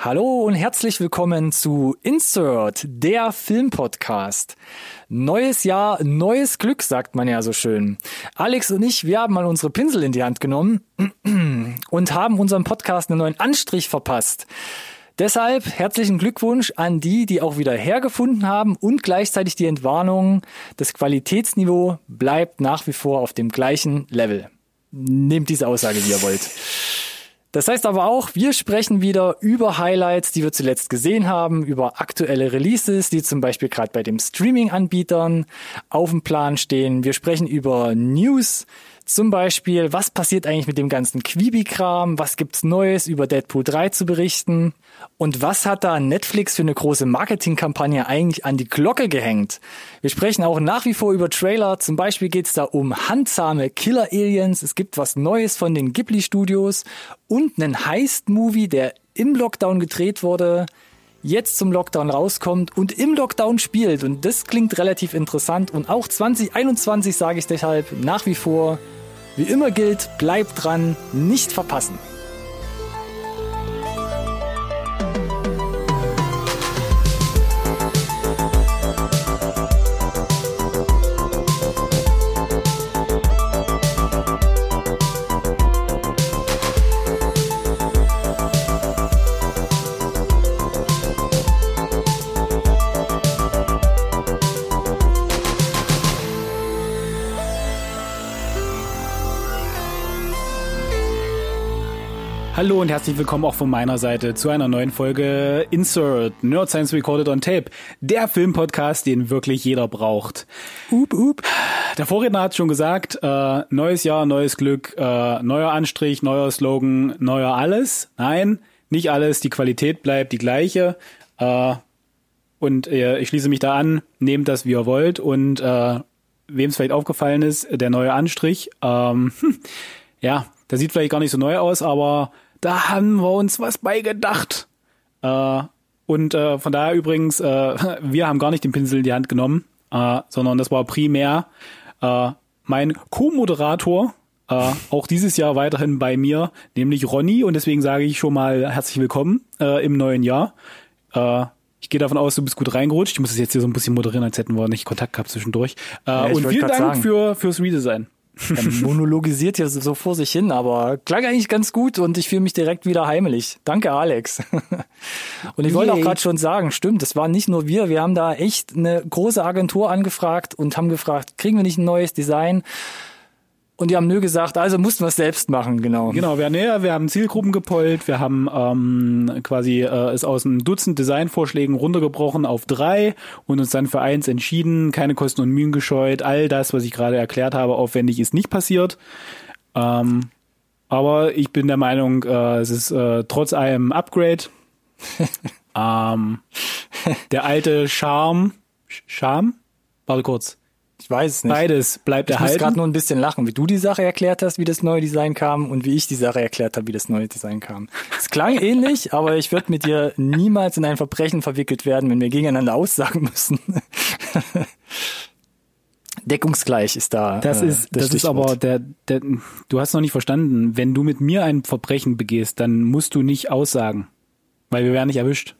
Hallo und herzlich willkommen zu Insert, der Filmpodcast. Neues Jahr, neues Glück, sagt man ja so schön. Alex und ich, wir haben mal unsere Pinsel in die Hand genommen und haben unserem Podcast einen neuen Anstrich verpasst. Deshalb herzlichen Glückwunsch an die, die auch wieder hergefunden haben und gleichzeitig die Entwarnung, das Qualitätsniveau bleibt nach wie vor auf dem gleichen Level. Nehmt diese Aussage, wie ihr wollt. Das heißt aber auch, wir sprechen wieder über Highlights, die wir zuletzt gesehen haben, über aktuelle Releases, die zum Beispiel gerade bei den Streaming-Anbietern auf dem Plan stehen. Wir sprechen über News, zum Beispiel, was passiert eigentlich mit dem ganzen Quibi-Kram? Was gibt's Neues über Deadpool 3 zu berichten? Und was hat da Netflix für eine große Marketingkampagne eigentlich an die Glocke gehängt? Wir sprechen auch nach wie vor über Trailer. Zum Beispiel geht's da um handsame Killer-Aliens. Es gibt was Neues von den Ghibli-Studios und einen Heist-Movie, der im Lockdown gedreht wurde jetzt zum Lockdown rauskommt und im Lockdown spielt. Und das klingt relativ interessant. Und auch 2021 sage ich deshalb nach wie vor, wie immer gilt, bleibt dran, nicht verpassen. Hallo und herzlich willkommen auch von meiner Seite zu einer neuen Folge Insert Nerd Science Recorded on Tape, der Filmpodcast, den wirklich jeder braucht. Up, up. Der Vorredner hat schon gesagt, äh, neues Jahr, neues Glück, äh, neuer Anstrich, neuer Slogan, neuer alles. Nein, nicht alles, die Qualität bleibt die gleiche. Äh, und äh, ich schließe mich da an, nehmt das, wie ihr wollt. Und äh, wem es vielleicht aufgefallen ist, der neue Anstrich, ähm, ja, der sieht vielleicht gar nicht so neu aus, aber da haben wir uns was beigedacht. Äh, und äh, von daher übrigens, äh, wir haben gar nicht den Pinsel in die Hand genommen, äh, sondern das war primär äh, mein Co-Moderator, äh, auch dieses Jahr weiterhin bei mir, nämlich Ronny. Und deswegen sage ich schon mal herzlich willkommen äh, im neuen Jahr. Äh, ich gehe davon aus, du bist gut reingerutscht. Ich muss es jetzt hier so ein bisschen moderieren, als hätten wir nicht Kontakt gehabt zwischendurch. Äh, ja, und vielen Dank sagen. für fürs Redesign. Er monologisiert ja so vor sich hin, aber klang eigentlich ganz gut und ich fühle mich direkt wieder heimelig. Danke, Alex. Und ich wollte auch gerade schon sagen, stimmt, das waren nicht nur wir, wir haben da echt eine große Agentur angefragt und haben gefragt, kriegen wir nicht ein neues Design? Und die haben nö gesagt, also mussten wir es selbst machen, genau. Genau, wir, nee, wir haben Zielgruppen gepollt, wir haben ähm, quasi äh, es aus einem Dutzend Designvorschlägen runtergebrochen auf drei und uns dann für eins entschieden, keine Kosten und Mühen gescheut. All das, was ich gerade erklärt habe, aufwendig ist nicht passiert. Ähm, aber ich bin der Meinung, äh, es ist äh, trotz allem Upgrade. ähm, der alte Charme, Charme? Warte kurz. Ich weiß es nicht. Beides bleibt ich erhalten. Ich muss gerade nur ein bisschen lachen, wie du die Sache erklärt hast, wie das neue Design kam und wie ich die Sache erklärt habe, wie das neue Design kam. Es klang ähnlich, aber ich würde mit dir niemals in ein Verbrechen verwickelt werden, wenn wir gegeneinander aussagen müssen. Deckungsgleich ist da. Das äh, ist, das, das ist aber der, der, du hast noch nicht verstanden. Wenn du mit mir ein Verbrechen begehst, dann musst du nicht aussagen, weil wir werden nicht erwischt.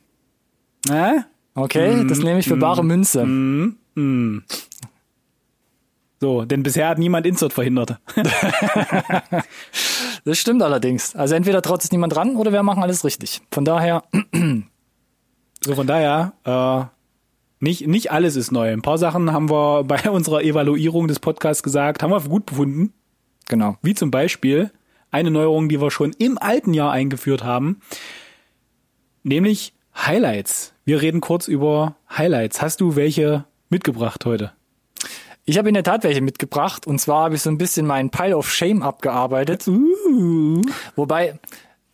Äh? Okay, mm, das nehme ich für mm, bare Münze. Mm, mm. So, denn bisher hat niemand Insert verhindert. das stimmt allerdings. Also entweder traut sich niemand ran oder wir machen alles richtig. Von daher. so, von daher, äh, nicht, nicht alles ist neu. Ein paar Sachen haben wir bei unserer Evaluierung des Podcasts gesagt, haben wir gut befunden. Genau. Wie zum Beispiel eine Neuerung, die wir schon im alten Jahr eingeführt haben, nämlich Highlights. Wir reden kurz über Highlights. Hast du welche mitgebracht heute? Ich habe in der Tat welche mitgebracht und zwar habe ich so ein bisschen meinen Pile of Shame abgearbeitet. Uh. Wobei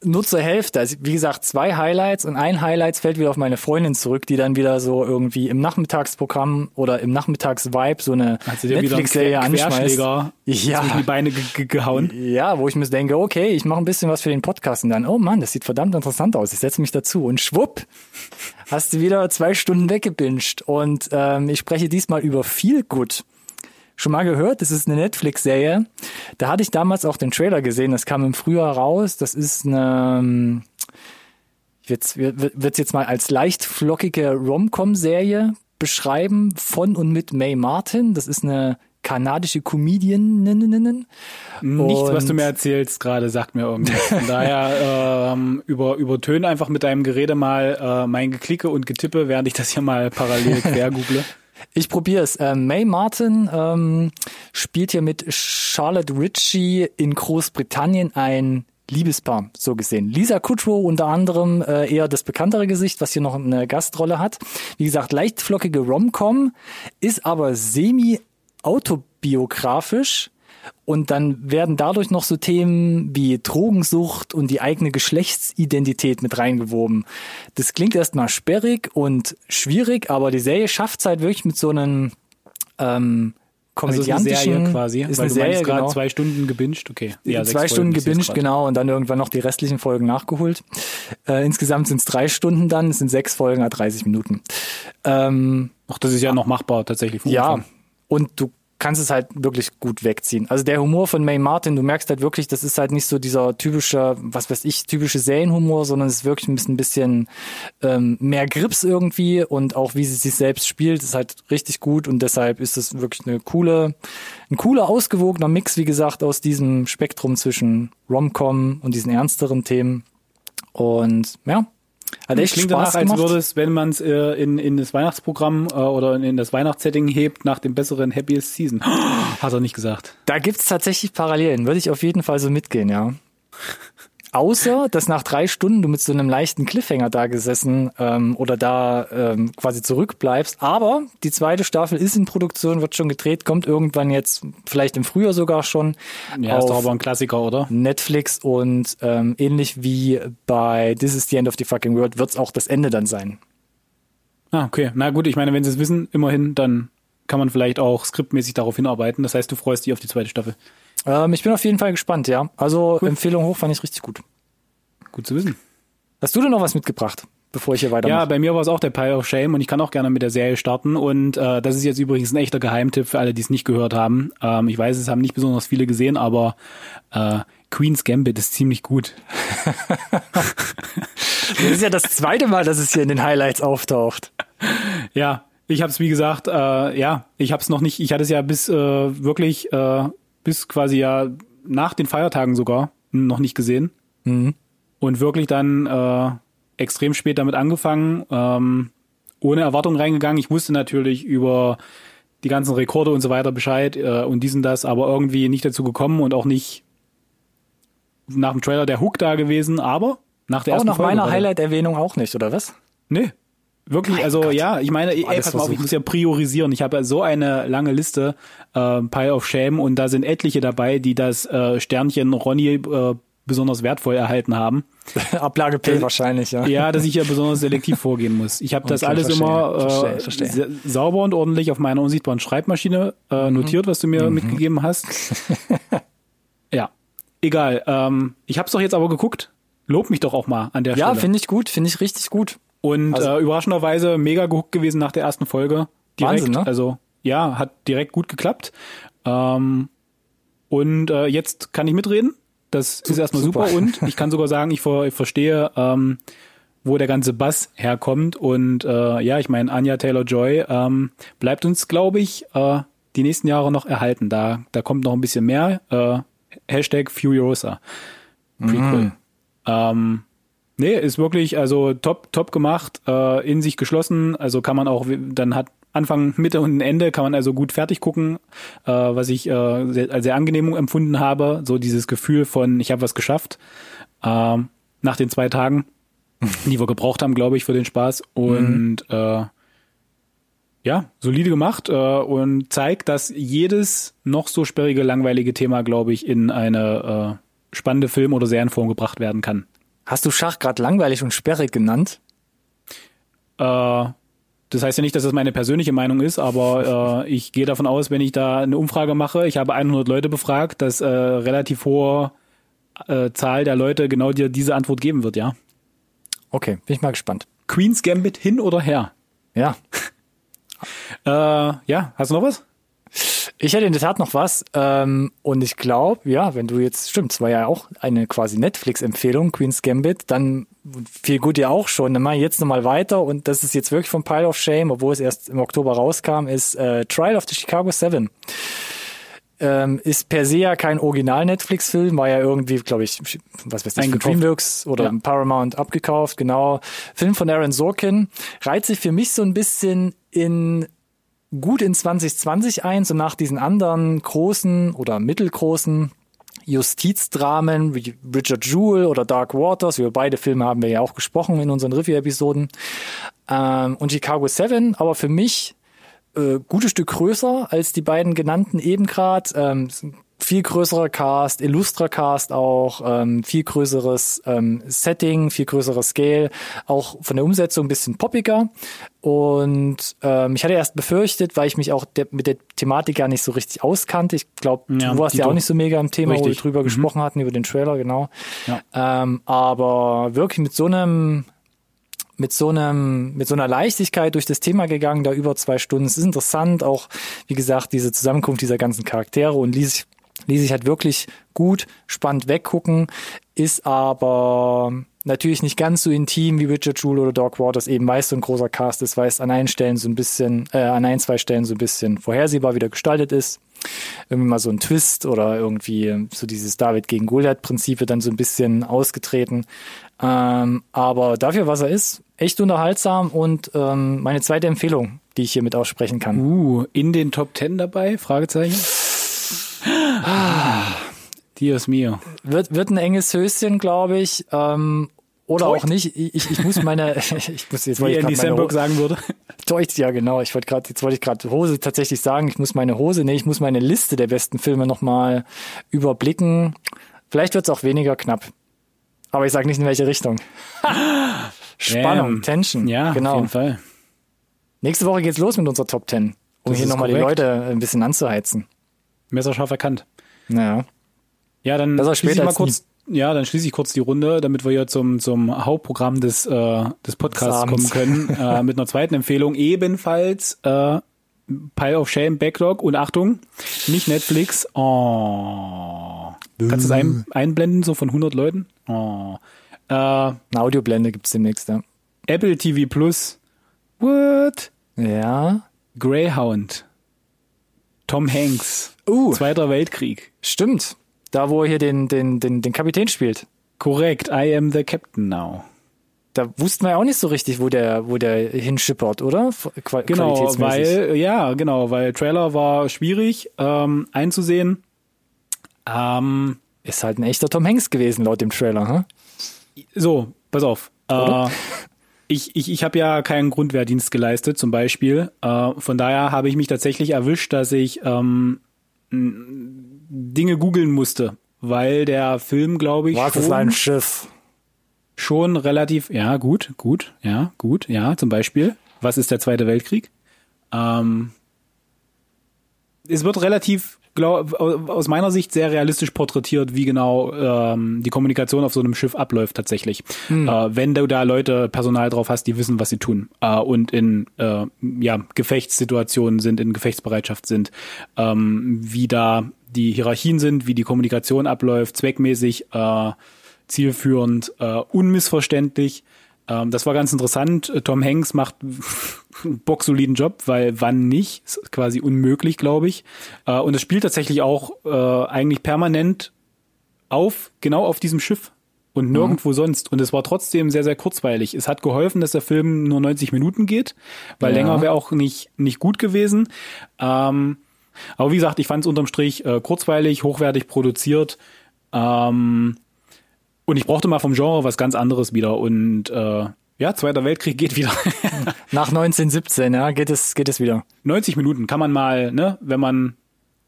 nur zur Hälfte. Also wie gesagt, zwei Highlights und ein Highlights fällt wieder auf meine Freundin zurück, die dann wieder so irgendwie im Nachmittagsprogramm oder im Nachmittagsvibe so eine Netflix-Serie anschmeißt. Ja. die Beine gehauen. Ja, wo ich mir denke, okay, ich mache ein bisschen was für den Podcast und dann, oh Mann, das sieht verdammt interessant aus. Ich setze mich dazu und schwupp, hast du wieder zwei Stunden weggebinged. Und ähm, ich spreche diesmal über Feel Good schon mal gehört. Das ist eine Netflix-Serie. Da hatte ich damals auch den Trailer gesehen. Das kam im Frühjahr raus. Das ist eine, ich würde es jetzt mal als leicht flockige Rom-Com-Serie beschreiben von und mit May Martin. Das ist eine kanadische Comedian. Nichts, was du mir erzählst gerade, sagt mir irgendwas. Von daher ähm, über, übertöne einfach mit deinem Gerede mal äh, mein Geklicke und Getippe, während ich das hier mal parallel quer google. Ich probiere es. Äh, May Martin ähm, spielt hier mit Charlotte Ritchie in Großbritannien ein Liebespaar, so gesehen. Lisa Kudrow unter anderem äh, eher das bekanntere Gesicht, was hier noch eine Gastrolle hat. Wie gesagt, leicht flockige Rom-Com, ist aber semi-autobiografisch und dann werden dadurch noch so Themen wie Drogensucht und die eigene Geschlechtsidentität mit reingewoben. Das klingt erstmal sperrig und schwierig, aber die Serie schafft es halt wirklich mit so einem ähm, komödiantischen also ist eine Serie quasi, ist weil eine du Serie, gerade genau. zwei Stunden gebinged, okay. Ja, zwei Stunden gebinged, genau, und dann irgendwann noch die restlichen Folgen nachgeholt. Äh, insgesamt sind es drei Stunden dann, es sind sechs Folgen, a 30 Minuten. Ähm, Ach, das ist ja noch machbar tatsächlich. ja, Umfang. und du kannst es halt wirklich gut wegziehen. Also der Humor von May Martin, du merkst halt wirklich, das ist halt nicht so dieser typische, was weiß ich, typische Serienhumor, sondern es ist wirklich ein bisschen, ähm, mehr Grips irgendwie und auch wie sie sich selbst spielt, ist halt richtig gut und deshalb ist es wirklich eine coole, ein cooler, ausgewogener Mix, wie gesagt, aus diesem Spektrum zwischen Rom-Com und diesen ernsteren Themen. Und ja, hat echt Klingt Spaß danach, als würde es, wenn man es äh, in, in das Weihnachtsprogramm äh, oder in das Weihnachtssetting hebt, nach dem besseren Happiest Season. Hat er nicht gesagt. Da gibt's tatsächlich Parallelen, würde ich auf jeden Fall so mitgehen, ja. Außer, dass nach drei Stunden du mit so einem leichten Cliffhanger da gesessen ähm, oder da ähm, quasi zurückbleibst. Aber die zweite Staffel ist in Produktion, wird schon gedreht, kommt irgendwann jetzt, vielleicht im Frühjahr sogar schon, Ja, ist doch aber ein Klassiker, oder? Netflix und ähm, ähnlich wie bei This is the End of the Fucking World wird's auch das Ende dann sein. Ah, okay. Na gut, ich meine, wenn sie es wissen, immerhin, dann kann man vielleicht auch skriptmäßig darauf hinarbeiten. Das heißt, du freust dich auf die zweite Staffel. Ähm, ich bin auf jeden Fall gespannt, ja. Also Empfehlung hoch fand ich richtig gut. Gut zu wissen. Hast du denn noch was mitgebracht, bevor ich hier weitermache? Ja, bei mir war es auch der Pile of Shame und ich kann auch gerne mit der Serie starten. Und äh, das ist jetzt übrigens ein echter Geheimtipp für alle, die es nicht gehört haben. Ähm, ich weiß, es haben nicht besonders viele gesehen, aber äh, Queen's Gambit ist ziemlich gut. Das ist ja das zweite Mal, dass es hier in den Highlights auftaucht. Ja, ich habe es wie gesagt, äh, ja, ich habe es noch nicht. Ich hatte es ja bis äh, wirklich äh, bis quasi ja nach den Feiertagen sogar noch nicht gesehen Mhm. und wirklich dann äh, extrem spät damit angefangen, ähm, ohne Erwartung reingegangen. Ich wusste natürlich über die ganzen Rekorde und so weiter Bescheid äh, und diesen das, aber irgendwie nicht dazu gekommen und auch nicht nach dem Trailer der Hook da gewesen, aber nach der Auch ersten nach Folge meiner Highlight-Erwähnung auch nicht, oder was? Nee. Wirklich, Mein also Gott. ja, ich meine, ey, pass mal auf, ich muss ja priorisieren. Ich habe ja so eine lange Liste, äh, Pile of Shame, und da sind etliche dabei, die das äh, Sternchen Ronny äh, besonders wertvoll erhalten haben. Ablage P wahrscheinlich, ja. Ja, dass ich ja besonders selektiv vorgehen muss. Ich habe das Okay, alles verstehe, immer äh, verstehe, verstehe. sa- sauber und ordentlich auf meiner unsichtbaren Schreibmaschine äh, Mhm. notiert, was du mir mitgegeben hast. ja, egal. Ähm, ich habe es doch jetzt aber geguckt. Lob mich doch auch mal an der Ja, Stelle. finde ich gut, finde ich richtig gut. Und Also- äh, überraschenderweise mega gehuckt gewesen nach der ersten Folge. Direkt, Wahnsinn, ne? Also ja, hat direkt gut geklappt. Ähm, und äh, jetzt kann ich mitreden. Das ist erstmal super. super. Und ich kann sogar sagen, ich, ver ich verstehe, ähm, wo der ganze Bass herkommt. Und äh, ja, ich meine, Anja Taylor-Joy ähm, bleibt uns, glaube ich, äh, die nächsten Jahre noch erhalten. Da, da kommt noch ein bisschen mehr. Äh, Hashtag Furiosa. Prequel. Ähm, nee, ist wirklich also top, top gemacht, äh, in sich geschlossen. Also kann man auch, dann hat Anfang, Mitte und Ende kann man also gut fertig gucken, äh, was ich äh, sehr, als sehr angenehm empfunden habe. So dieses Gefühl von, ich habe was geschafft. Ähm, nach den zwei Tagen, die wir gebraucht haben, glaube ich, für den Spaß. Und äh, ja, solide gemacht äh, und zeigt, dass jedes noch so sperrige, langweilige Thema, glaube ich, in eine äh, spannende Film- oder Serienform gebracht werden kann. Hast du Schach gerade langweilig und sperrig genannt? Äh, das heißt ja nicht, dass das meine persönliche Meinung ist, aber äh, ich gehe davon aus, wenn ich da eine Umfrage mache, ich habe 100 Leute befragt, dass äh, relativ hohe äh, Zahl der Leute genau dir diese Antwort geben wird, ja. Okay, bin ich mal gespannt. Queen's Gambit hin oder her? Ja. Äh, ja, hast du noch was? Ich hätte in der Tat noch was. Ähm, und ich glaube, ja, wenn du jetzt, stimmt, es war ja auch eine quasi Netflix-Empfehlung, Queen's Gambit, dann viel gut ja auch schon. Dann mache ich jetzt nochmal weiter und das ist jetzt wirklich vom Pile of Shame, obwohl es erst im Oktober rauskam, ist äh, Trial of the Chicago Seven. Ähm, ist per se ja kein Original-Netflix-Film, war ja irgendwie, glaube ich, was weiß ich, von Dreamworks oder ja. Paramount abgekauft, genau. Film von Aaron Sorkin. Reiht sich für mich so ein bisschen in gut in 2020 ein, so nach diesen anderen großen oder mittelgroßen Justizdramen wie Richard Jewell oder Dark Waters. Über beide Filme haben wir ja auch gesprochen in unseren Review-Episoden. Ähm, und Chicago 7, aber für mich äh, gutes Stück größer als die beiden genannten eben gerade. Ähm, viel größerer Cast, illustrer Cast auch, ähm, viel größeres ähm, Setting, viel größerer Scale, auch von der Umsetzung ein bisschen poppiger. Und ähm, ich hatte erst befürchtet, weil ich mich auch de mit der Thematik gar nicht so richtig auskannte. Ich glaube, ja, du warst ja auch nicht so mega im Thema, richtig. wo wir drüber mhm. gesprochen hatten, über den Trailer, genau. Ja. Ähm, aber wirklich mit so einem mit so einem, mit so einer Leichtigkeit durch das Thema gegangen, da über zwei Stunden. Es ist interessant, auch, wie gesagt, diese Zusammenkunft dieser ganzen Charaktere und ließ sich ließ sich halt wirklich gut, spannend weggucken, ist aber natürlich nicht ganz so intim wie Richard Jewell oder Doc Waters, eben es so ein großer Cast ist, weil es an ein Stellen so ein bisschen, äh, an ein, zwei Stellen so ein bisschen vorhersehbar wieder gestaltet ist. Irgendwie mal so ein Twist oder irgendwie so dieses David gegen Goliath-Prinzip dann so ein bisschen ausgetreten. Ähm, aber dafür, was er ist, echt unterhaltsam und ähm, meine zweite Empfehlung, die ich hiermit aussprechen kann. Uh, in den Top Ten dabei? Fragezeichen. Ah, Dios mio. Wird, wird ein enges Höschen, glaube ich. Ähm, oder Teucht. auch nicht. Ich, ich muss meine, ich muss jetzt, wie Andy Samberg sagen würde. Teucht, ja genau. Ich wollte gerade, jetzt wollte ich gerade Hose tatsächlich sagen. Ich muss meine Hose, nee, ich muss meine Liste der besten Filme nochmal überblicken. Vielleicht wird es auch weniger knapp. Aber ich sage nicht in welche Richtung. Spannung, Damn. Tension. Ja, genau. auf jeden Fall. Nächste Woche geht's los mit unserer Top Ten, um das hier nochmal die Leute ein bisschen anzuheizen. Messerscharf erkannt. Ja. Ja, dann schließe ich mal kurz, ja, dann schließe ich kurz die Runde, damit wir hier zum, zum Hauptprogramm des, äh, des Podcasts kommen können, äh, mit einer zweiten Empfehlung. Ebenfalls äh, Pile of Shame Backlog und Achtung, nicht Netflix. Oh. Kannst du das ein, einblenden, so von 100 Leuten? Oh. Äh, Eine Audioblende gibt's demnächst, ja. Apple TV Plus. What? Ja. Greyhound. Tom Hanks. Uh. Zweiter Weltkrieg. Stimmt. Da, wo er hier den, den, den, den Kapitän spielt. Korrekt. I am the captain now. Da wussten wir ja auch nicht so richtig, wo der, wo der hinschippert, oder? Qual genau, weil, ja, genau, weil Trailer war schwierig ähm, einzusehen. Ähm, ist halt ein echter Tom Hanks gewesen, laut dem Trailer, hm? So, pass auf. Äh, ich, ich, ich habe ja keinen Grundwehrdienst geleistet, zum Beispiel. Äh, von daher habe ich mich tatsächlich erwischt, dass ich ähm, Dinge googeln musste, weil der Film, glaube ich. Was ist ein Schiff? Schon relativ, ja, gut, gut, ja, gut, ja, zum Beispiel. Was ist der Zweite Weltkrieg? Ähm, es wird relativ glaub, aus meiner Sicht sehr realistisch porträtiert, wie genau ähm, die Kommunikation auf so einem Schiff abläuft tatsächlich. Mhm. Äh, wenn du da Leute, Personal drauf hast, die wissen, was sie tun äh, und in äh, ja, Gefechtssituationen sind, in Gefechtsbereitschaft sind, ähm, wie da die Hierarchien sind, wie die Kommunikation abläuft, zweckmäßig, äh, zielführend, äh, unmissverständlich. Ähm, das war ganz interessant. Tom Hanks macht einen bocksoliden Job, weil wann nicht? Ist quasi unmöglich, glaube ich. Äh, und es spielt tatsächlich auch äh, eigentlich permanent auf, genau auf diesem Schiff und nirgendwo mhm. sonst. Und es war trotzdem sehr, sehr kurzweilig. Es hat geholfen, dass der Film nur 90 Minuten geht, weil ja. länger wäre auch nicht, nicht gut gewesen. Ähm, aber wie gesagt, ich fand es unterm Strich äh, kurzweilig, hochwertig produziert. Ähm, und ich brauchte mal vom Genre was ganz anderes wieder. Und äh, ja, Zweiter Weltkrieg geht wieder. Nach 1917, ja, geht es, geht es wieder. 90 Minuten kann man mal, ne, wenn man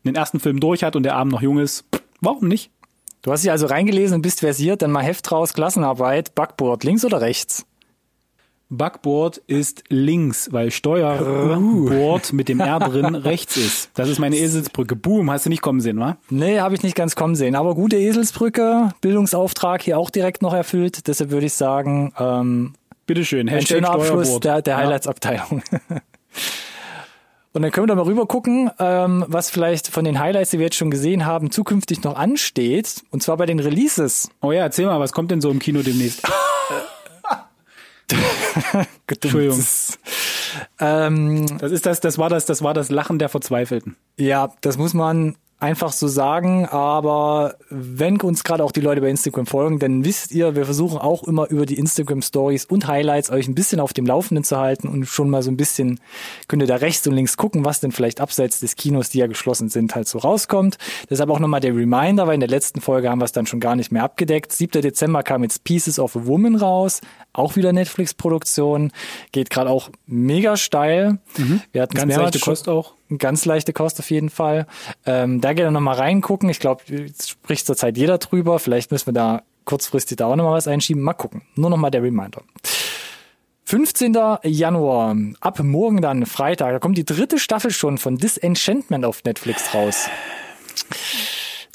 den ersten Film durch hat und der Abend noch jung ist, warum nicht? Du hast dich also reingelesen und bist versiert, dann mal Heft raus, Klassenarbeit, Backboard, links oder rechts? Backboard ist links, weil Steuerboard mit dem R drin rechts ist. Das ist meine Eselsbrücke. Boom, hast du nicht kommen sehen, wa? Nee, habe ich nicht ganz kommen sehen. Aber gute Eselsbrücke, Bildungsauftrag hier auch direkt noch erfüllt. Deshalb würde ich sagen, ähm, Bitteschön, ein schöner Abschluss der, der Highlights-Abteilung. Und dann können wir da mal rüber gucken, ähm, was vielleicht von den Highlights, die wir jetzt schon gesehen haben, zukünftig noch ansteht. Und zwar bei den Releases. Oh ja, erzähl mal, was kommt denn so im Kino demnächst? Entschuldigung. Ähm, das ist das, das war das, das war das Lachen der Verzweifelten. Ja, das muss man einfach so sagen, aber wenn uns gerade auch die Leute bei Instagram folgen, dann wisst ihr, wir versuchen auch immer über die Instagram Stories und Highlights euch ein bisschen auf dem Laufenden zu halten und schon mal so ein bisschen könnt ihr da rechts und links gucken, was denn vielleicht abseits des Kinos, die ja geschlossen sind, halt so rauskommt. Deshalb auch nochmal der Reminder, weil in der letzten Folge haben wir es dann schon gar nicht mehr abgedeckt. 7. Dezember kam jetzt Pieces of a Woman raus, auch wieder Netflix-Produktion, geht gerade auch mega steil. Mhm. Wir hatten ganz leichte Kost auch ganz leichte Kost auf jeden Fall. Ähm, da gerne nochmal reingucken. Ich glaube, spricht zurzeit jeder drüber. Vielleicht müssen wir da kurzfristig da auch nochmal was einschieben. Mal gucken. Nur nochmal der Reminder. 15. Januar, ab morgen dann, Freitag, da kommt die dritte Staffel schon von Disenchantment auf Netflix raus.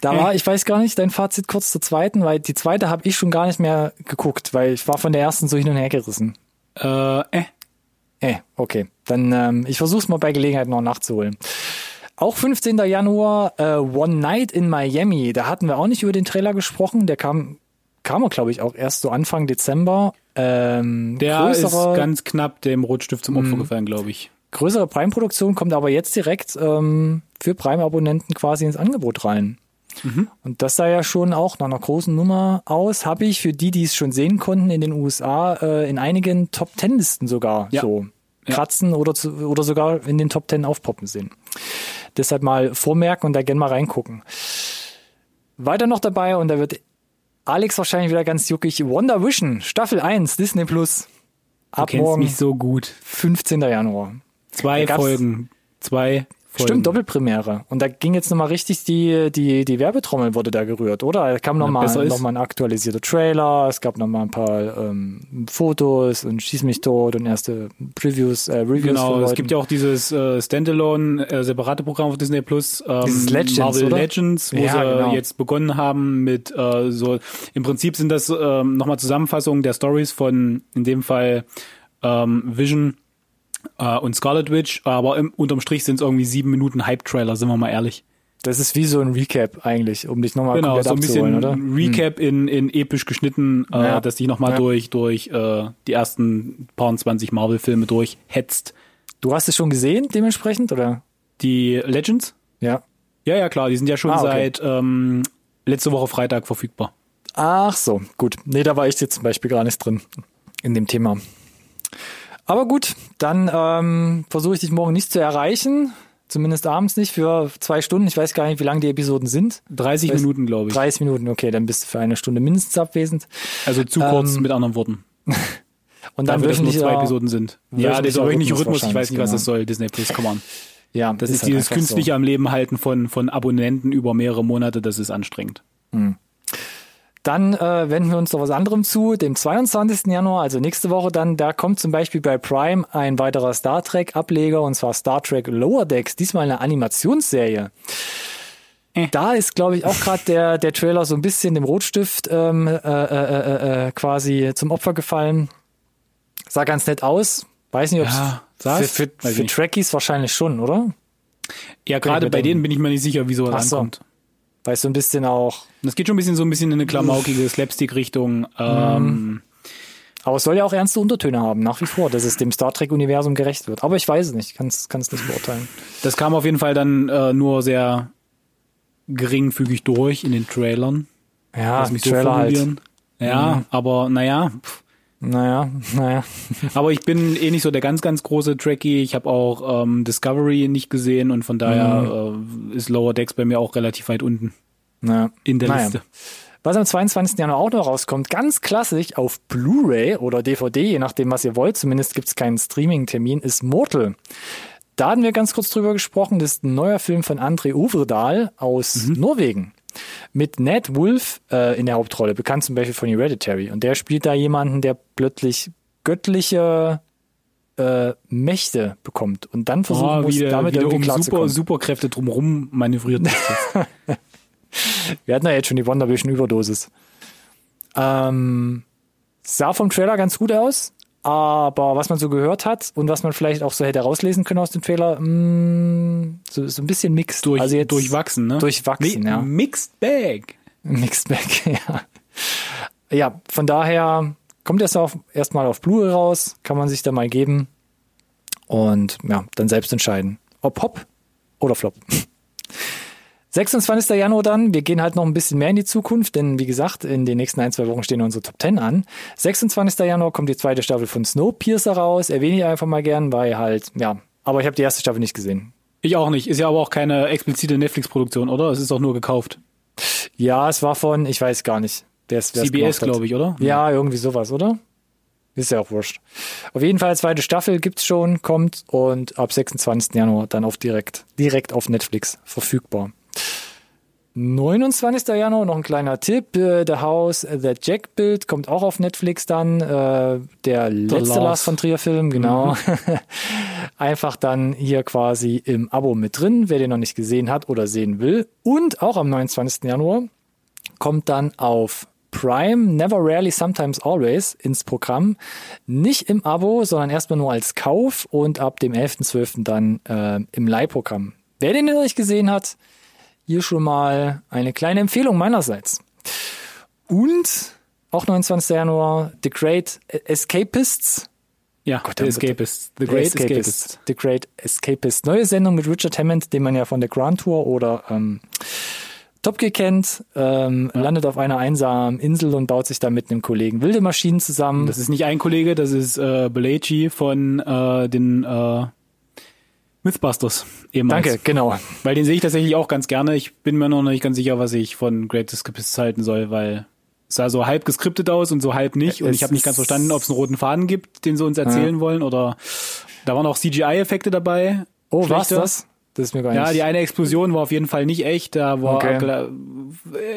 Da war, ich weiß gar nicht, dein Fazit kurz zur zweiten, weil die zweite habe ich schon gar nicht mehr geguckt, weil ich war von der ersten so hin und her gerissen. Äh, äh. Eh, okay. Dann ähm, ich versuche es mal bei Gelegenheit noch nachzuholen. Auch 15. Januar, äh, One Night in Miami. Da hatten wir auch nicht über den Trailer gesprochen. Der kam, kam er, glaube ich, auch erst so Anfang Dezember. Ähm, der größere, ist ganz knapp dem Rotstift zum Opfer mhm. gefallen, glaube ich. Größere Prime-Produktion kommt aber jetzt direkt ähm, für Prime-Abonnenten quasi ins Angebot rein. Mhm. Und das sah ja schon auch nach einer großen Nummer aus. Habe ich für die, die es schon sehen konnten in den USA, äh, in einigen Top Ten Listen sogar ja. so kratzen ja. oder, zu, oder sogar in den Top Ten aufpoppen sehen. Deshalb mal vormerken und da gerne mal reingucken. Weiter noch dabei und da wird Alex wahrscheinlich wieder ganz juckig. Wonder Vision, Staffel 1, Disney Plus. Ab du kennst morgen, mich so gut. 15. Januar. Zwei Folgen. Zwei Folgen. Stimmt, Doppelpremiere. Und da ging jetzt nochmal richtig die, die, die Werbetrommel wurde da gerührt, oder? Da kam nochmal noch mal ein aktualisierter Trailer, es gab nochmal ein paar ähm, Fotos und Schieß mich tot und erste Previews, äh, Reviews. Genau, es gibt ja auch dieses äh, Standalone, äh, separate Programm auf Disney Plus, ähm, dieses Legends, Marvel oder? Legends, wo ja, sie genau. jetzt begonnen haben mit äh, so, im Prinzip sind das äh, nochmal Zusammenfassungen der Stories von, in dem Fall, ähm, Vision äh, und Scarlet Witch, aber im, unterm Strich sind es irgendwie sieben Minuten Hype-Trailer, sind wir mal ehrlich. Das ist wie so ein Recap eigentlich, um dich nochmal genau, komplett so ein bisschen oder? Recap hm. in, in episch geschnitten, äh, ja. dass dich nochmal ja. durch, durch äh, die ersten paar 20 Marvel-Filme durchhetzt. Du hast es schon gesehen, dementsprechend, oder? Die Legends? Ja. Ja, ja, klar, die sind ja schon ah, okay. seit ähm, letzte Woche Freitag verfügbar. Ach so, gut. Nee, da war ich jetzt zum Beispiel gar nicht drin in dem Thema. Aber gut, dann ähm, versuche ich dich morgen nicht zu erreichen. Zumindest abends nicht für zwei Stunden. Ich weiß gar nicht, wie lang die Episoden sind. 30 weiß, Minuten, glaube ich. 30 Minuten, okay, dann bist du für eine Stunde mindestens abwesend. Also zu kurz ähm, mit anderen Worten. Und dann Dafür, nur zwei Episoden sind. Ja, das ist nicht Rhythmus, ich weiß nicht, was genau. das soll. Disney Plus, come on. Ja, das ist, ist halt dieses künstliche so. am Leben halten von, von Abonnenten über mehrere Monate, das ist anstrengend. Hm. Dann äh, wenden wir uns noch was anderem zu, dem 22. Januar, also nächste Woche dann, da kommt zum Beispiel bei Prime ein weiterer Star Trek Ableger und zwar Star Trek Lower Decks, diesmal eine Animationsserie. Äh. Da ist, glaube ich, auch gerade der, der Trailer so ein bisschen dem Rotstift ähm, äh, äh, äh, quasi zum Opfer gefallen. Sah ganz nett aus. Weiß nicht, ob ja, für, für, für Trekkies wahrscheinlich schon, oder? Ja, gerade bei denen bin ich mir nicht sicher, wie sowas so. Weil so ein bisschen auch. Das geht schon ein bisschen so ein bisschen in eine klamaukige Slapstick-Richtung. Ähm, mhm. aber es soll ja auch ernste Untertöne haben, nach wie vor, dass es dem Star Trek-Universum gerecht wird. Aber ich weiß es nicht, kann es nicht beurteilen. Das kam auf jeden Fall dann äh, nur sehr geringfügig durch in den Trailern. Ja, Trailer so halt. Ja, mhm. aber naja. Naja, naja. aber ich bin eh nicht so der ganz, ganz große Trekkie. Ich habe auch ähm, Discovery nicht gesehen und von daher mhm. äh, ist Lower Decks bei mir auch relativ weit unten naja. in der naja. Liste. Was am 22. Januar auch noch rauskommt, ganz klassisch auf Blu-ray oder DVD, je nachdem, was ihr wollt, zumindest gibt's keinen Streaming-Termin, ist Mortal. Da hatten wir ganz kurz drüber gesprochen, das ist ein neuer Film von André Overdal aus mhm. Norwegen mit Ned Wolf äh, in der Hauptrolle, bekannt zum Beispiel von Hereditary. Und der spielt da jemanden, der plötzlich göttliche äh, Mächte bekommt und dann versuchen oh, muss, wieder, damit wieder irgendwie um super, Superkräfte drumherum manövriert. Wir hatten ja jetzt schon die Wonder Vision Überdosis. Ähm, sah vom Trailer ganz gut aus. Aber was man so gehört hat und was man vielleicht auch so hätte rauslesen können aus dem Trailer, mh, mm, so, so ein bisschen mixed. Durch, also jetzt durchwachsen, ne? Durchwachsen, Mi ja. Mixed Bag. Mixed Bag, ja. Ja, von daher kommt erst auf, erstmal auf Blu-ray raus, kann man sich da mal geben und ja, dann selbst entscheiden, ob Hop oder Flop. 26. Januar dann, wir gehen halt noch ein bisschen mehr in die Zukunft, denn wie gesagt, in den nächsten ein, zwei Wochen stehen unsere Top 10 an. 26. Januar kommt die zweite Staffel von Snowpiercer raus, erwähne ich einfach mal gern, weil halt, ja, aber ich habe die erste Staffel nicht gesehen. Ich auch nicht. Ist ja aber auch keine explizite Netflix-Produktion, oder? Es ist auch nur gekauft. Ja, es war von, ich weiß gar nicht. Wer's, wer's CBS, glaube ich, oder? Ja, irgendwie sowas, oder? Ist ja auch wurscht. Auf jeden Fall, zweite Staffel gibt's schon, kommt und ab 26. Januar dann auf direkt, direkt auf Netflix verfügbar. 29. Januar noch ein kleiner Tipp. Äh, The House That Jack Built kommt auch auf Netflix dann. Äh, der letzte Lars von Trier Film, genau. Mhm. Einfach dann hier quasi im Abo mit drin, wer den noch nicht gesehen hat oder sehen will. Und auch am 29. Januar kommt dann auf Prime Never Rarely Sometimes Always ins Programm. Nicht im Abo, sondern erstmal nur als Kauf und ab dem 11.12. dann äh, im Leihprogramm. Wer den noch nicht gesehen hat, hier schon mal eine kleine Empfehlung meinerseits. Und auch 29. Januar The Great Escapists. Ja, Gott, The Escapists. The Great Escapists. The Great Escapists. Neue Sendung mit Richard Hammond, den man ja von der Grand Tour oder ähm, Top Gear kennt, ähm, ja. landet auf einer einsamen Insel und baut sich da mit einem Kollegen wilde Maschinen zusammen. Das ist nicht ein Kollege, das ist äh, Belleci von äh, den äh, Mythbusters ehemals. Danke, genau. Weil den sehe ich tatsächlich auch ganz gerne. Ich bin mir noch nicht ganz sicher, was ich von Great Escapists halten soll, weil es sah so halb geskriptet aus und so halb nicht. Und es ich habe nicht ganz verstanden, ob es einen roten Faden gibt, den sie uns erzählen ja. wollen. Oder da waren auch CGI-Effekte dabei. Oh, was das? Das ist mir gar nicht. Ja, die eine Explosion war auf jeden Fall nicht echt. Da war okay.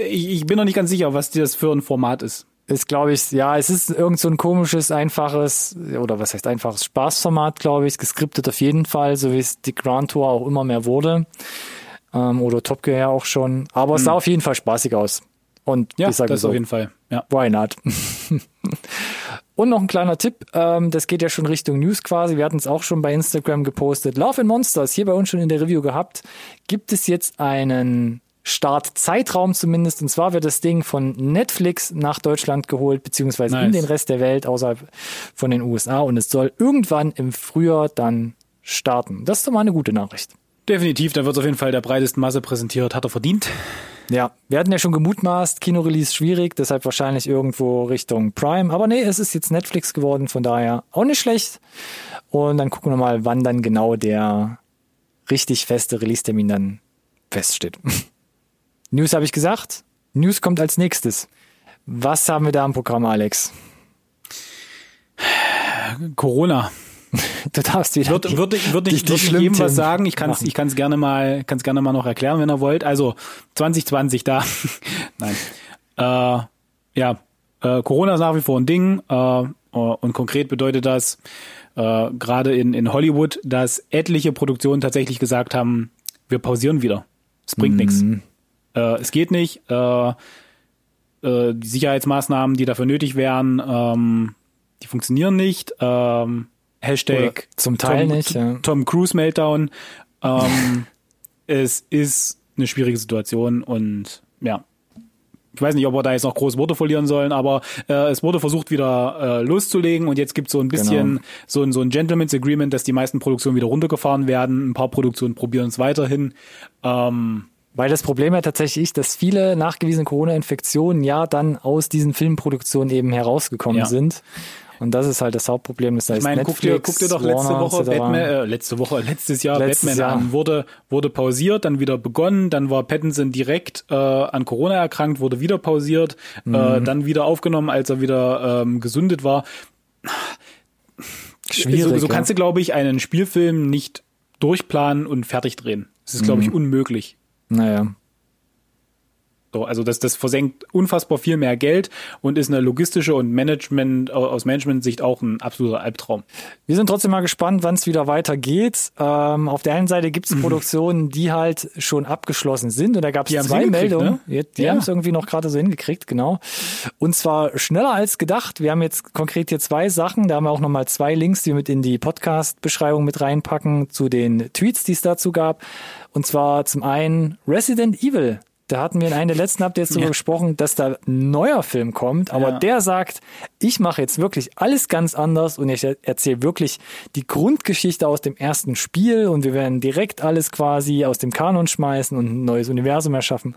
ich, ich bin noch nicht ganz sicher, was das für ein Format ist ist, glaube ich, ja, es ist irgend so ein komisches, einfaches, oder was heißt einfaches Spaßformat, glaube ich, geskriptet auf jeden Fall, so wie es die Grand Tour auch immer mehr wurde. Ähm, oder Top Gear ja auch schon. Aber hm. es sah auf jeden Fall spaßig aus. Und ja, ich sage das so, auf jeden Fall. Ja. Why not? Und noch ein kleiner Tipp, ähm, das geht ja schon Richtung News quasi. Wir hatten es auch schon bei Instagram gepostet. Love and Monsters, hier bei uns schon in der Review gehabt. Gibt es jetzt einen Startzeitraum zumindest. Und zwar wird das Ding von Netflix nach Deutschland geholt, beziehungsweise nice. in den Rest der Welt außerhalb von den USA. Und es soll irgendwann im Frühjahr dann starten. Das ist doch mal eine gute Nachricht. Definitiv, da wird es auf jeden Fall der breitesten Masse präsentiert, hat er verdient. Ja, wir hatten ja schon gemutmaßt, Kinorelease schwierig, deshalb wahrscheinlich irgendwo Richtung Prime. Aber nee, es ist jetzt Netflix geworden, von daher auch nicht schlecht. Und dann gucken wir mal, wann dann genau der richtig feste Release-Termin dann feststeht. News habe ich gesagt. News kommt als nächstes. Was haben wir da im Programm, Alex? Corona. Du darfst wieder. Wird, wird, wird, wird nicht, wird nicht jedem was sagen. Ich kann es ich kann's gerne mal, kann's gerne mal noch erklären, wenn ihr wollt. Also 2020 da. Nein. Äh, ja, äh, Corona ist nach wie vor ein Ding. Äh, und konkret bedeutet das äh, gerade in, in Hollywood, dass etliche Produktionen tatsächlich gesagt haben, wir pausieren wieder. Es bringt mm. nichts äh, es geht nicht. Äh, äh, die Sicherheitsmaßnahmen, die dafür nötig wären, ähm, die funktionieren nicht. Ähm, Hashtag Oder zum Teil Tom, nicht. Ja. Tom Cruise Meltdown. Ähm, es ist eine schwierige Situation und ja, ich weiß nicht, ob wir da jetzt noch große Worte verlieren sollen, aber äh, es wurde versucht wieder äh, loszulegen und jetzt gibt so ein bisschen genau. so, ein, so ein Gentleman's Agreement, dass die meisten Produktionen wieder runtergefahren werden. Ein paar Produktionen probieren es weiterhin. Ähm, weil das Problem ja tatsächlich ist, dass viele nachgewiesene Corona-Infektionen ja dann aus diesen Filmproduktionen eben herausgekommen ja. sind. Und das ist halt das Hauptproblem. Das heißt, ich meine, Netflix, guck dir, guck dir doch letzte Warner, Woche Batman, äh, letzte Woche, letztes Jahr letztes Batman Jahr. an. Wurde, wurde pausiert, dann wieder begonnen, dann war Pattinson direkt äh, an Corona erkrankt, wurde wieder pausiert, äh, mhm. äh, dann wieder aufgenommen, als er wieder ähm, gesundet war. Schwierig. So, so kannst ja. du, glaube ich, einen Spielfilm nicht durchplanen und fertig drehen. Das ist, glaube ich, mhm. unmöglich. Naja. So, also das, das versenkt unfassbar viel mehr Geld und ist eine logistische und Management aus Management-Sicht auch ein absoluter Albtraum. Wir sind trotzdem mal gespannt, wann es wieder weitergeht. Ähm, auf der einen Seite gibt es mhm. Produktionen, die halt schon abgeschlossen sind und da gab es zwei Meldungen. Ne? Die ja. haben es irgendwie noch gerade so hingekriegt, genau. Und zwar schneller als gedacht. Wir haben jetzt konkret hier zwei Sachen. Da haben wir auch nochmal zwei Links, die wir mit in die Podcast-Beschreibung mit reinpacken zu den Tweets, die es dazu gab. Und zwar zum einen Resident Evil Da hatten wir in einem der letzten Updates darüber ja. gesprochen, dass da ein neuer Film kommt, aber ja. der sagt, ich mache jetzt wirklich alles ganz anders und ich erzähle wirklich die Grundgeschichte aus dem ersten Spiel und wir werden direkt alles quasi aus dem Kanon schmeißen und ein neues Universum erschaffen.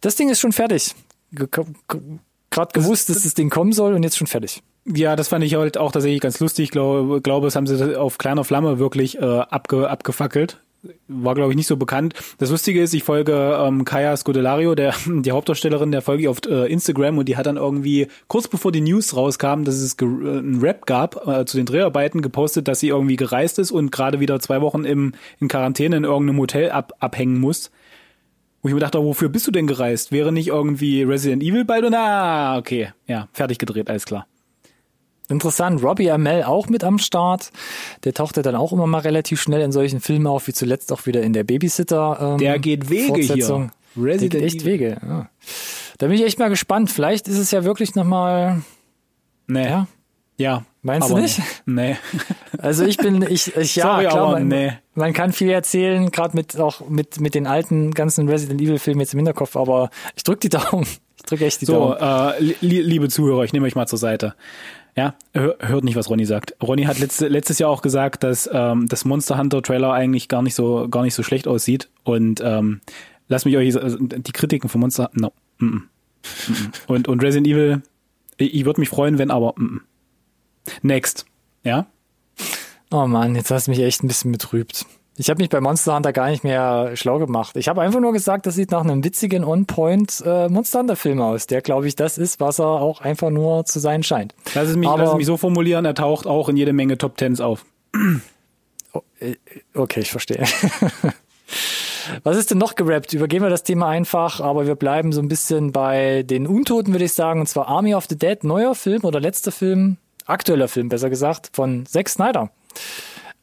Das Ding ist schon fertig. Gerade gewusst, dass das Ding kommen soll und jetzt schon fertig. Ja, das fand ich halt auch tatsächlich ganz lustig. Ich glaube, glaube, es haben sie auf kleiner Flamme wirklich äh, abge, abgefackelt war glaube ich nicht so bekannt. Das Lustige ist, ich folge ähm, Kaya Scodelario, der die Hauptdarstellerin, der folge ich auf äh, Instagram und die hat dann irgendwie kurz bevor die News rauskam, dass es äh, ein Rap gab äh, zu den Dreharbeiten gepostet, dass sie irgendwie gereist ist und gerade wieder zwei Wochen im in Quarantäne in irgendeinem Hotel ab, abhängen muss. Wo ich mir dachte, wofür bist du denn gereist? Wäre nicht irgendwie Resident Evil bald? Und ah, okay, ja, fertig gedreht, alles klar. Interessant, Robbie Amell auch mit am Start. Der tauchte dann auch immer mal relativ schnell in solchen Filmen auf, wie zuletzt auch wieder in der Babysitter. Ähm, der geht Wege hier. Resident der geht echt Wege. Ja. Da bin ich echt mal gespannt. Vielleicht ist es ja wirklich nochmal. Nee. Ja. Ja. Meinst du nicht? Nee. Also ich bin, ich, ich ja, Sorry, klar, man, nee. man kann viel erzählen, gerade mit auch mit mit den alten ganzen Resident Evil Filmen jetzt im Hinterkopf, aber ich drück die Daumen. Ich drücke echt die so, Daumen. Äh, li liebe Zuhörer, ich nehme euch mal zur Seite. Ja, hört nicht, was Ronny sagt. Ronny hat letzte, letztes Jahr auch gesagt, dass ähm, das Monster Hunter Trailer eigentlich gar nicht so gar nicht so schlecht aussieht. Und ähm, lasst mich euch also die Kritiken von Monster no, mm, mm, mm, und und Resident Evil. Ich, würde mich freuen, wenn aber mm, mm. next. Ja. Oh man, jetzt hast du mich echt ein bisschen betrübt. Ich habe mich bei Monster Hunter gar nicht mehr schlau gemacht. Ich habe einfach nur gesagt, das sieht nach einem witzigen On-Point äh, Monster Hunter Film aus, der glaube ich das ist, was er auch einfach nur zu sein scheint. Lass es mich, Aber, lass es mich so formulieren, er taucht auch in jede Menge Top Tens auf. Oh, äh, okay, ich verstehe. Was ist denn noch gerappt? Übergehen wir das Thema einfach, aber wir bleiben so ein bisschen bei den Untoten, würde ich sagen, und zwar Army of the Dead, neuer Film oder letzter Film, aktueller Film, besser gesagt, von Zack Snyder.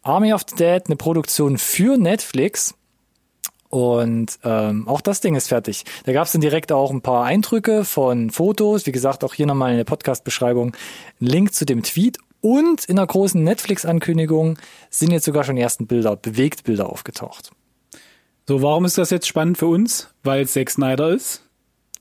Army of the Dead, eine Produktion für Netflix. Und ähm, auch das Ding ist fertig. Da gab es dann direkt auch ein paar Eindrücke von Fotos. Wie gesagt, auch hier nochmal in der Podcast-Beschreibung Link zu dem Tweet. Und in der großen Netflix-Ankündigung sind jetzt sogar schon ersten Bilder, Bewegtbilder aufgetaucht. So, warum ist das jetzt spannend für uns? Weil es Zack Snyder ist?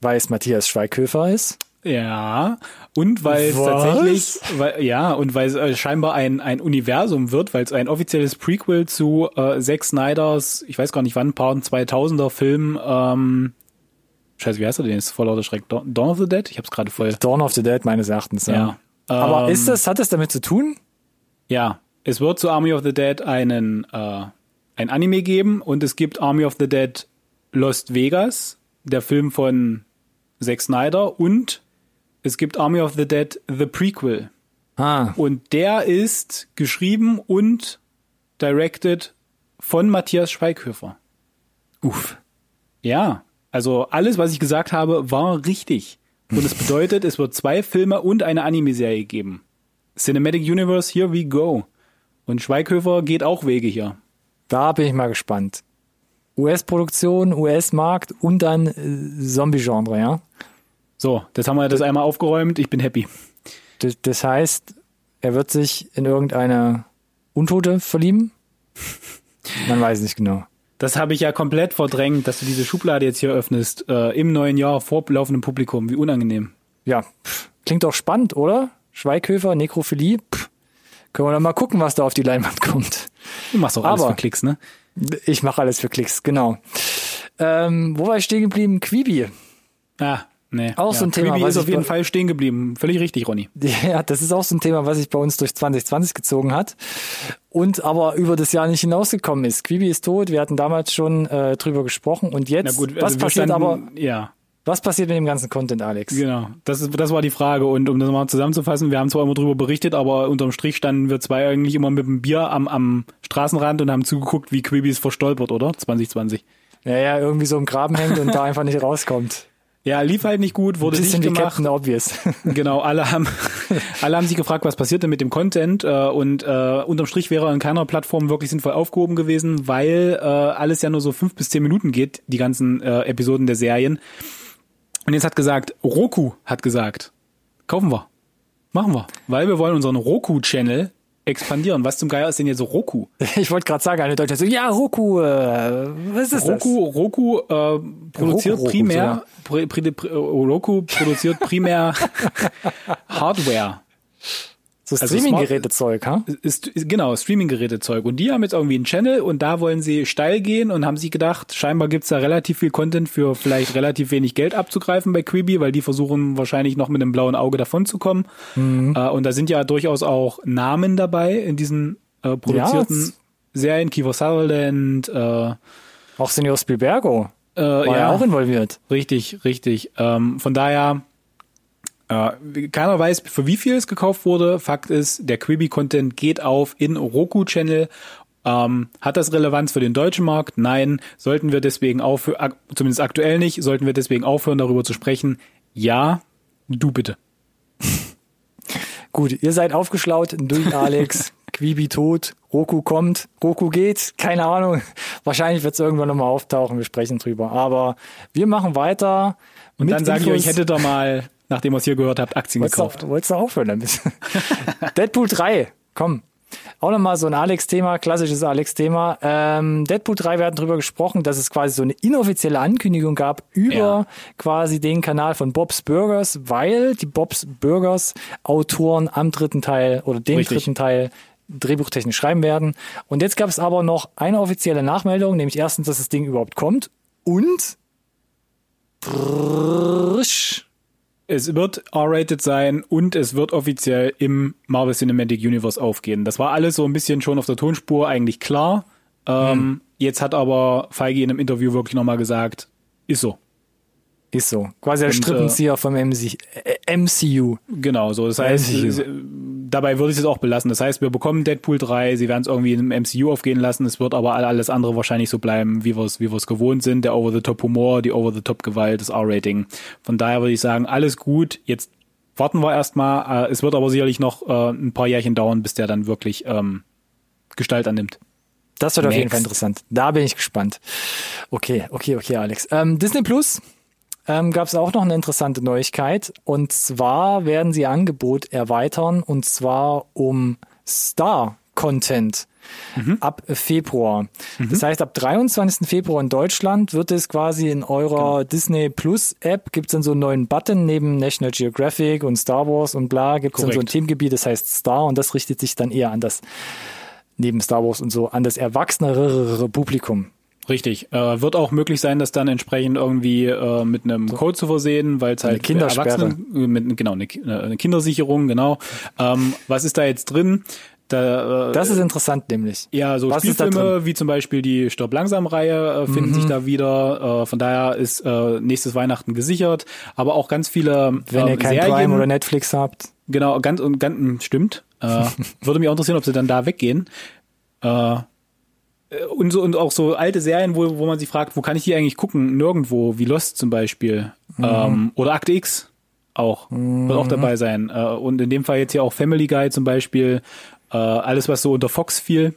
Weil es Matthias Schweighöfer ist? Ja, und weil es tatsächlich, weil, ja, und weil es äh, scheinbar ein, ein Universum wird, weil es ein offizielles Prequel zu äh, Zack Snyders, ich weiß gar nicht wann, paar 2000er Film, ähm, scheiße, wie heißt er denn jetzt? Voll lauter Schreck. Dawn of the Dead? Ich hab's gerade voll. Dawn of the Dead meines Erachtens, ja. ja. Aber ähm, ist das, hat das damit zu tun? Ja, es wird zu Army of the Dead einen, äh, ein Anime geben und es gibt Army of the Dead Lost Vegas, der Film von Zack Snyder und es gibt Army of the Dead The Prequel. Ah. Und der ist geschrieben und directed von Matthias Schweighöfer. Uff. Ja, also alles, was ich gesagt habe, war richtig. Und es bedeutet, es wird zwei Filme und eine Anime-Serie geben. Cinematic Universe, here we go. Und Schweighöfer geht auch Wege hier. Da bin ich mal gespannt. US-Produktion, US-Markt und dann äh, Zombie-Genre, ja? So, das haben wir das einmal aufgeräumt. Ich bin happy. Das, heißt, er wird sich in irgendeine Untote verlieben? Man weiß nicht genau. Das habe ich ja komplett verdrängt, dass du diese Schublade jetzt hier öffnest, äh, im neuen Jahr vor laufendem Publikum. Wie unangenehm. Ja, klingt doch spannend, oder? Schweighöfer, Nekrophilie. Pff, können wir dann mal gucken, was da auf die Leinwand kommt. Du machst auch alles Aber, für Klicks, ne? Ich mache alles für Klicks, genau. Ähm, wo war ich stehen geblieben? Quibi. Ah, Nee, auch ja. so ein Thema. Quibi ist auf jeden Fall stehen geblieben. Völlig richtig, Ronny. Ja, das ist auch so ein Thema, was sich bei uns durch 2020 gezogen hat und aber über das Jahr nicht hinausgekommen ist. Quibi ist tot. Wir hatten damals schon äh, drüber gesprochen und jetzt, gut, also was passiert standen, aber? Ja. Was passiert mit dem ganzen Content, Alex? Genau, das, ist, das war die Frage. Und um das mal zusammenzufassen, wir haben zwar immer drüber berichtet, aber unterm Strich standen wir zwei eigentlich immer mit dem Bier am, am Straßenrand und haben zugeguckt, wie Quibi ist verstolpert, oder? 2020. Ja, ja, irgendwie so im Graben hängt und da einfach nicht rauskommt. Ja, lief halt nicht gut, wurde nicht gemacht. Captain Obvious. genau, alle haben, alle haben sich gefragt, was passiert denn mit dem Content äh, und äh, unterm Strich wäre in keiner Plattform wirklich sinnvoll aufgehoben gewesen, weil äh, alles ja nur so fünf bis zehn Minuten geht, die ganzen äh, Episoden der Serien. Und jetzt hat gesagt, Roku hat gesagt, kaufen wir, machen wir, weil wir wollen unseren Roku-Channel expandieren. Was zum Geier ist denn jetzt Roku? Ich wollte gerade sagen, eine Deutsche so, ja, Roku, äh, was ist Roku, das? Roku äh, produziert Roku, primär, pri, pri, pri, Roku produziert primär Hardware. So Also Streaming-Geräte-Zeug, ha? Ist, ist, genau, Streaming-Geräte-Zeug. Und die haben jetzt irgendwie einen Channel und da wollen sie steil gehen und haben sich gedacht, scheinbar gibt's da relativ viel Content für vielleicht relativ wenig Geld abzugreifen bei Quibi, weil die versuchen wahrscheinlich noch mit einem blauen Auge davonzukommen. Mhm. Äh, und da sind ja durchaus auch Namen dabei in diesen äh, produzierten Ja, Serien. Kiefer Sutherland, äh, Auch Senior Spielbergo äh, war ja. ja, auch involviert. Richtig, richtig. Ähm, von daher, keiner weiß, für wie viel es gekauft wurde. Fakt ist, der Quibi-Content geht auf in Roku-Channel. Ähm, hat das Relevanz für den deutschen Markt? Nein. Sollten wir deswegen aufhören, zumindest aktuell nicht, sollten wir deswegen aufhören, darüber zu sprechen? Ja, du bitte. Gut, ihr seid aufgeschlaut durch Alex. Quibi tot, Roku kommt, Roku geht, keine Ahnung. Wahrscheinlich wird es irgendwann nochmal auftauchen, wir sprechen drüber. Aber wir machen weiter. Und dann sage ich euch, hättet ihr mal, nachdem ihr es hier gehört habt, Aktien Wolltest gekauft. du, wolltest du aufhören damit? Deadpool 3, komm. Auch nochmal so ein Alex-Thema, klassisches Alex-Thema. Ähm, Deadpool 3, wir hatten drüber gesprochen, dass es quasi so eine inoffizielle Ankündigung gab über Ja. quasi den Kanal von Bob's Burgers, weil die Bob's Burgers Autoren am dritten Teil oder dem Richtig. dritten Teil drehbuchtechnisch schreiben werden. Und jetzt gab es aber noch eine offizielle Nachmeldung, nämlich erstens, dass das Ding überhaupt kommt und Brrrsch. Es wird R-rated sein und es wird offiziell im Marvel Cinematic Universe aufgehen. Das war alles so ein bisschen schon auf der Tonspur eigentlich klar. Ähm, Jetzt hat aber Feige in einem Interview wirklich nochmal gesagt, ist so. Ist so. Quasi der Und, Strippenzieher vom MC, äh, MCU. Genau, so. Das heißt, MCU. Dabei würde ich es auch belassen. Das heißt, wir bekommen Deadpool 3, sie werden es irgendwie im MCU aufgehen lassen. Es wird aber alles andere wahrscheinlich so bleiben, wie wir es wie gewohnt sind. Der Over-the-Top-Humor, die Over-the-Top-Gewalt, das R-Rating. Von daher würde ich sagen, alles gut. Jetzt warten wir erstmal. Äh, es wird aber sicherlich noch äh, ein paar Jährchen dauern, bis der dann wirklich ähm, Gestalt annimmt. Das wird auf jeden. Fall interessant. Da bin ich gespannt. Okay, okay, okay, Alex. Ähm, Disney Plus ähm, gab es auch noch eine interessante Neuigkeit. Und zwar werden sie ihr Angebot erweitern und zwar um Star-Content ab Februar. Das heißt, ab 23. Februar in Deutschland wird es quasi in eurer Disney Plus App, gibt es dann so einen neuen Button neben National Geographic und Star Wars und bla, gibt es dann so ein. Themengebiet, das heißt Star und das richtet sich dann eher an das neben Star Wars und so an das erwachsenere Publikum. Richtig. Äh, wird auch möglich sein, das dann entsprechend irgendwie äh, mit einem Code zu versehen, weil es halt Kindersperre. Erwachsenen, äh, mit, genau, eine, Ki- eine Kindersicherung, genau. Ähm, was ist da jetzt drin? Da, äh, Das ist interessant nämlich. ja, so was Spielfilme wie zum Beispiel die Stirb langsam Reihe äh, finden Mhm. sich da wieder. Äh, von daher ist äh, nächstes Weihnachten gesichert, aber auch ganz viele Wenn äh, ihr kein Serien. Prime oder Netflix habt. Genau, ganz und ganz mh, stimmt. Äh, würde mich auch interessieren, ob sie dann da weggehen. Äh, und so und auch so alte Serien, wo, wo man sich fragt, wo kann ich die eigentlich gucken? Nirgendwo, wie Lost zum Beispiel. Ähm, oder Akte X auch. Wird auch dabei sein. Äh, und in dem Fall jetzt hier auch Family Guy zum Beispiel. Äh, alles, was so unter Fox fiel.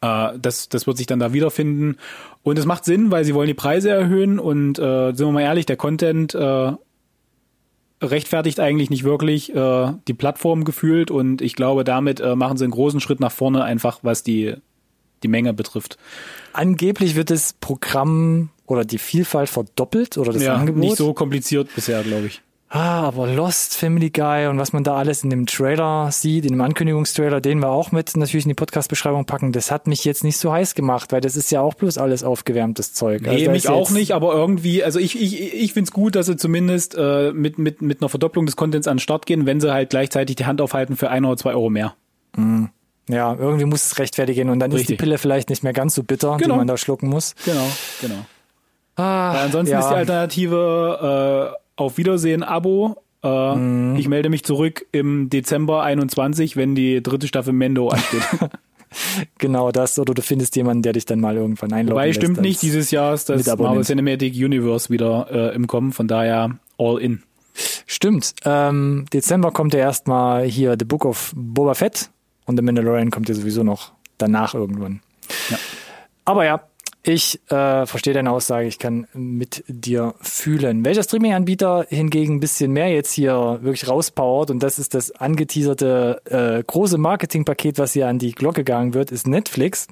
Äh, das, das wird sich dann da wiederfinden. Und es macht Sinn, weil sie wollen die Preise erhöhen und äh, sind wir mal ehrlich, der Content äh, rechtfertigt eigentlich nicht wirklich äh, die Plattform gefühlt und ich glaube, damit äh, machen sie einen großen Schritt nach vorne, einfach was die, die Menge betrifft. Angeblich wird das Programm oder die Vielfalt verdoppelt oder das ja, Angebot. nicht so kompliziert bisher, glaube ich. Ah, aber Lost, Family Guy und was man da alles in dem Trailer sieht, in dem Ankündigungstrailer, den wir auch mit natürlich in die Podcast-Beschreibung packen, das hat mich jetzt nicht so heiß gemacht, weil das ist ja auch bloß alles aufgewärmtes Zeug. Nee, Also mich auch nicht, aber irgendwie, also ich, ich, ich find's gut, dass sie zumindest äh, mit, mit, mit einer Verdopplung des Contents an den Start gehen, wenn sie halt gleichzeitig die Hand aufhalten für ein oder zwei Euro mehr. Ja, irgendwie muss es rechtfertigen und dann ist Richtig. die Pille vielleicht nicht mehr ganz so bitter, Genau. die man da schlucken muss. Genau, genau. Ah, Weil ansonsten ja. ist die Alternative äh, auf Wiedersehen Abo. Äh, Mhm. Ich melde mich zurück im Dezember 21, wenn die dritte Staffel Mendo ansteht. Genau das, oder du findest jemanden, der dich dann mal irgendwann einloggen Wobei lässt stimmt nicht, dieses Jahr ist das. Marvel Cinematic Universe wieder äh, im Kommen, von daher all in. Stimmt. Ähm, Dezember kommt ja erstmal hier The Book of Boba Fett und The Mandalorian kommt ja sowieso noch danach irgendwann. Ja. Aber ja, Ich äh, verstehe deine Aussage, ich kann mit dir fühlen. Welcher Streaming-Anbieter hingegen ein bisschen mehr jetzt hier wirklich rauspowert und das ist das angeteaserte äh, große Marketingpaket, was hier an die Glocke gegangen wird, ist Netflix.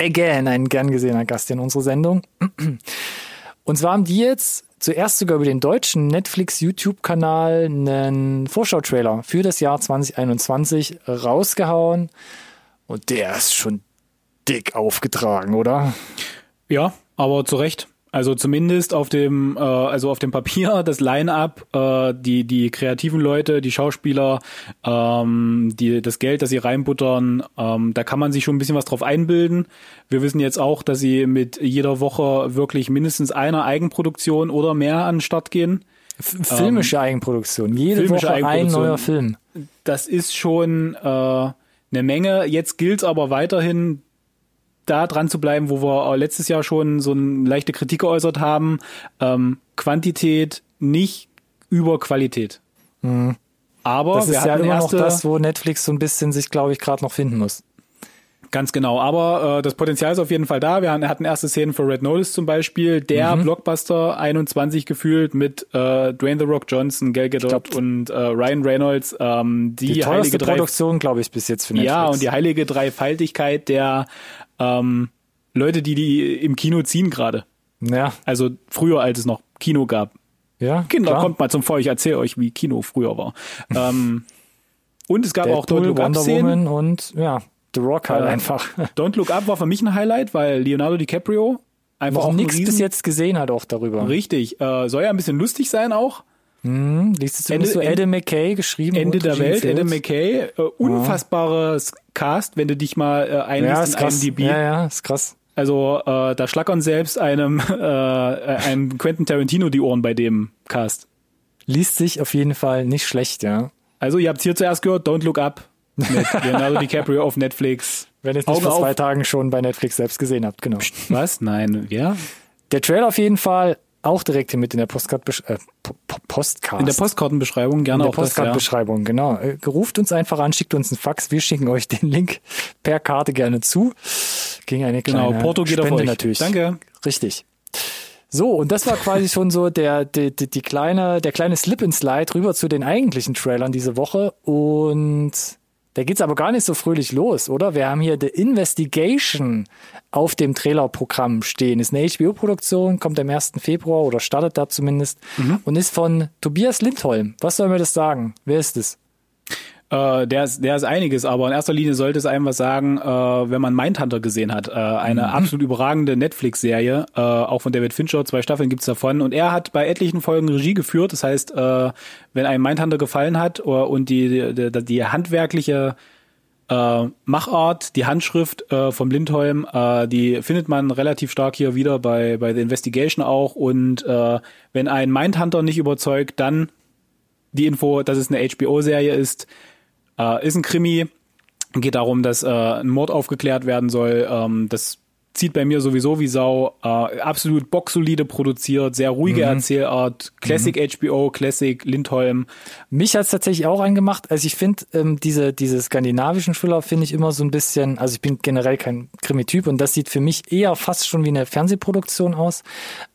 Again, ein gern gesehener Gast in unserer Sendung. Und zwar haben die jetzt zuerst sogar über den deutschen Netflix YouTube-Kanal einen Vorschau-Trailer für das Jahr 2021 rausgehauen. Und der ist schon dick aufgetragen, oder? Ja, aber zu Recht. Also zumindest auf dem, äh, also auf dem Papier das Line-up, äh, die die kreativen Leute, die Schauspieler, ähm, die das Geld, das sie reinbuttern, ähm, da kann man sich schon ein bisschen was drauf einbilden. Wir wissen jetzt auch, dass sie mit jeder Woche wirklich mindestens einer Eigenproduktion oder mehr an den Start gehen. Filmische ähm, Eigenproduktion. Jede Woche ein neuer Film. Das ist schon äh, eine Menge. Jetzt gilt aber weiterhin, da dran zu bleiben, wo wir letztes Jahr schon so eine leichte Kritik geäußert haben. Ähm, Quantität nicht über Qualität. Mhm. Aber das ist ja immer noch das, wo Netflix so ein bisschen sich, glaube ich, gerade noch finden muss. Ganz genau, aber äh, das Potenzial ist auf jeden Fall da. Wir hatten erste Szenen für Red Notice zum Beispiel, der mhm. Blockbuster 21 gefühlt mit äh, Dwayne The Rock Johnson, Gal Gadot und äh, Ryan Reynolds. Ähm, die, die heilige Produktion, glaube ich, bis jetzt für Netflix. Ja, und die heilige Dreifaltigkeit der ähm, Leute, die die im Kino ziehen gerade. Ja. Also früher, als es noch Kino gab. Ja. Kinder, klar. kommt mal zum Vor, ich erzähle euch, wie Kino früher war. ähm, und es gab Deadpool, auch Don't Look Up Szenen. und ja, The Rock halt äh, einfach. Don't Look Up war für mich ein Highlight, weil Leonardo DiCaprio einfach auch nichts bis jetzt gesehen hat auch darüber. Richtig, äh, soll ja ein bisschen lustig sein auch. Hm, liest zumindest Ende, so Adam McKay geschrieben? Ende der Welt, Adam McKay. Äh, unfassbares Cast, wenn du dich mal äh, einliest ja, in IMDb. Ja, ja, ist krass. Also äh, da schlackern selbst einem, äh, einem Quentin Tarantino die Ohren bei dem Cast. Liest sich auf jeden Fall nicht schlecht, ja. Also ihr habt hier zuerst gehört, Don't Look Up mit Leonardo DiCaprio auf Netflix. Wenn ihr es nicht vor zwei Tagen schon bei Netflix selbst gesehen habt, genau. Was? Nein, ja. Der Trailer auf jeden Fall auch direkt hier mit in der Postcard äh, Postcard. In der Postkartenbeschreibung gerne in der Postkartenbeschreibung, ja. genau. Äh, ruft uns einfach an, schickt uns einen Fax, wir schicken euch den Link per Karte gerne zu. Gegen eine genau, kleine genau, Porto geht Spende auf euch. natürlich. Danke. Richtig. So, und das war quasi schon so der, die, die, die kleine, der kleine Slip and Slide rüber zu den eigentlichen Trailern diese Woche. Und da geht's aber gar nicht so fröhlich los, oder? Wir haben hier The Investigation auf dem Trailerprogramm stehen. Ist eine HBO-Produktion, kommt am 1. Februar oder startet da zumindest mhm. und ist von Tobias Lindholm. Was soll mir das sagen? Wer ist es? Äh, der, ist, der ist einiges, aber in erster Linie sollte es einem was sagen, äh, wenn man Mindhunter gesehen hat. Äh, eine mhm. absolut überragende Netflix-Serie, äh, auch von David Fincher, zwei Staffeln gibt's davon. Und er hat bei etlichen Folgen Regie geführt. Das heißt, äh, wenn einem Mindhunter gefallen hat uh, und die, die, die handwerkliche äh, Machart, die Handschrift äh, vom Lindholm, äh, die findet man relativ stark hier wieder bei, bei The Investigation auch. Und äh, wenn ein Mindhunter nicht überzeugt, dann die Info, dass es eine HBO-Serie ist, äh, ist ein Krimi, geht darum, dass äh, ein Mord aufgeklärt werden soll. Ähm, das zieht bei mir sowieso wie Sau. Äh, absolut boxsolide produziert, sehr ruhige mhm. Erzählart, Classic mhm. HBO, Classic Lindholm. Mich hat's tatsächlich auch angemacht. Also ich finde ähm, diese diese skandinavischen Thriller finde ich immer so ein bisschen. Also ich bin generell kein Krimi-Typ und das sieht für mich eher fast schon wie eine Fernsehproduktion aus.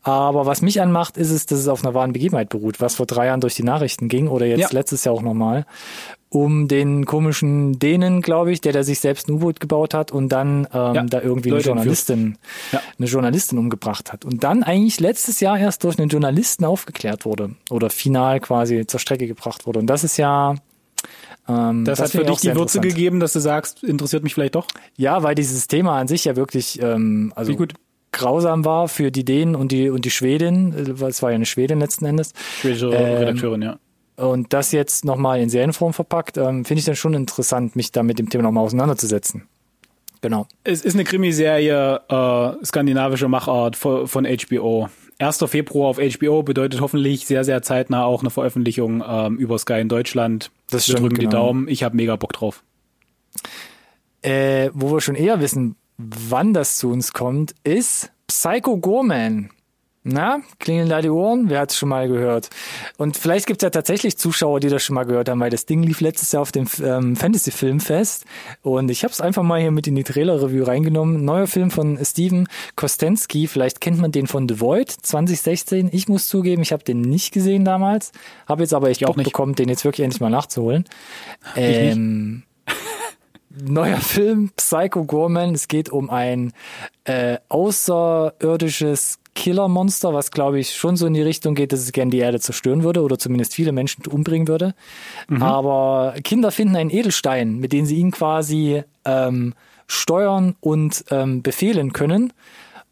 Aber was mich anmacht, ist es, dass es auf einer wahren Begebenheit beruht, was vor drei Jahren durch die Nachrichten ging oder jetzt ja. letztes Jahr auch nochmal um den komischen Dänen, glaube ich, der da sich selbst ein U-Boot gebaut hat und dann ähm, ja, da irgendwie eine Journalistin, ja. eine Journalistin umgebracht hat. Und dann eigentlich letztes Jahr erst durch einen Journalisten aufgeklärt wurde oder final quasi zur Strecke gebracht wurde. Und das ist ja ähm, das, das hat für dich die Würze gegeben, dass du sagst, interessiert mich vielleicht doch? Ja, weil dieses Thema an sich ja wirklich ähm, also grausam war für die Dänen und die und die Schwedin, äh, weil es war ja eine Schwedin letzten Endes. Schwedische ähm, Redakteurin, ja. Und das jetzt nochmal in Serienform verpackt, ähm, finde ich dann schon interessant, mich da mit dem Thema nochmal auseinanderzusetzen. Genau. Es ist eine Krimiserie, äh, skandinavische Machart von, HBO. 1. Februar auf HBO bedeutet hoffentlich sehr, sehr zeitnah auch eine Veröffentlichung ähm, über Sky in Deutschland. Das stimmt, wir drücken genau. die Daumen. Ich habe mega Bock drauf. Äh, wo wir schon eher wissen, wann das zu uns kommt, ist Psycho Gorman. Na, klingeln da die Ohren? Wer hat es schon mal gehört? Und vielleicht gibt es ja tatsächlich Zuschauer, die das schon mal gehört haben, weil das Ding lief letztes Jahr auf dem ähm, Fantasy Filmfest und ich habe es einfach mal hier mit in die Trailer-Review reingenommen. Neuer Film von Steven Kostensky, vielleicht kennt man den von The Void 2016. Ich muss zugeben, ich habe den nicht gesehen damals, habe jetzt aber echt Bock bekommen, den jetzt wirklich endlich mal nachzuholen. Ähm, neuer Film, Psycho Gorman. Es geht um ein äh, außerirdisches Killermonster, was glaube ich schon so in die Richtung geht, dass es gerne die Erde zerstören würde oder zumindest viele Menschen umbringen würde. Mhm. Aber Kinder finden einen Edelstein, mit dem sie ihn quasi ähm, steuern und ähm, befehlen können.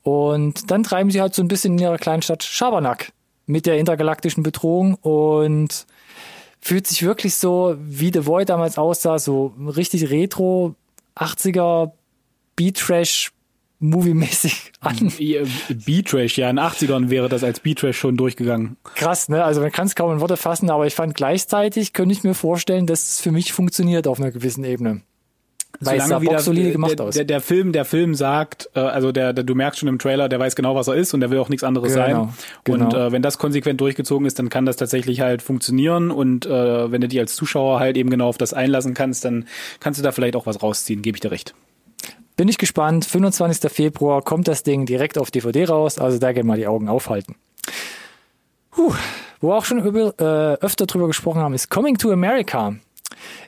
Und dann treiben sie halt so ein bisschen in ihrer kleinen Stadt Schabernack mit der intergalaktischen Bedrohung und fühlt sich wirklich so, wie The Void damals aussah, so richtig retro, 80er Beat-Trash movie-mäßig an. B-Trash, ja, in den 80ern wäre das als B-Trash schon durchgegangen. Krass, ne? Also man kann es kaum in Worte fassen, aber ich fand gleichzeitig, könnte ich mir vorstellen, dass es für mich funktioniert auf einer gewissen Ebene. Weil Solange sah solide gemacht der, aus. Der, der, Film, der Film sagt, äh, also der, der, du merkst schon im Trailer, der weiß genau, was er ist und der will auch nichts anderes genau, sein. Genau. Und äh, wenn das konsequent durchgezogen ist, dann kann das tatsächlich halt funktionieren. Und äh, wenn du dich als Zuschauer halt eben genau auf das einlassen kannst, dann kannst du da vielleicht auch was rausziehen, gebe ich dir recht. Bin ich gespannt. 25. Februar kommt das Ding direkt auf DVD raus, also da gerne mal die Augen aufhalten. Puh. Wo wir auch schon über, äh, öfter drüber gesprochen haben, ist Coming to America.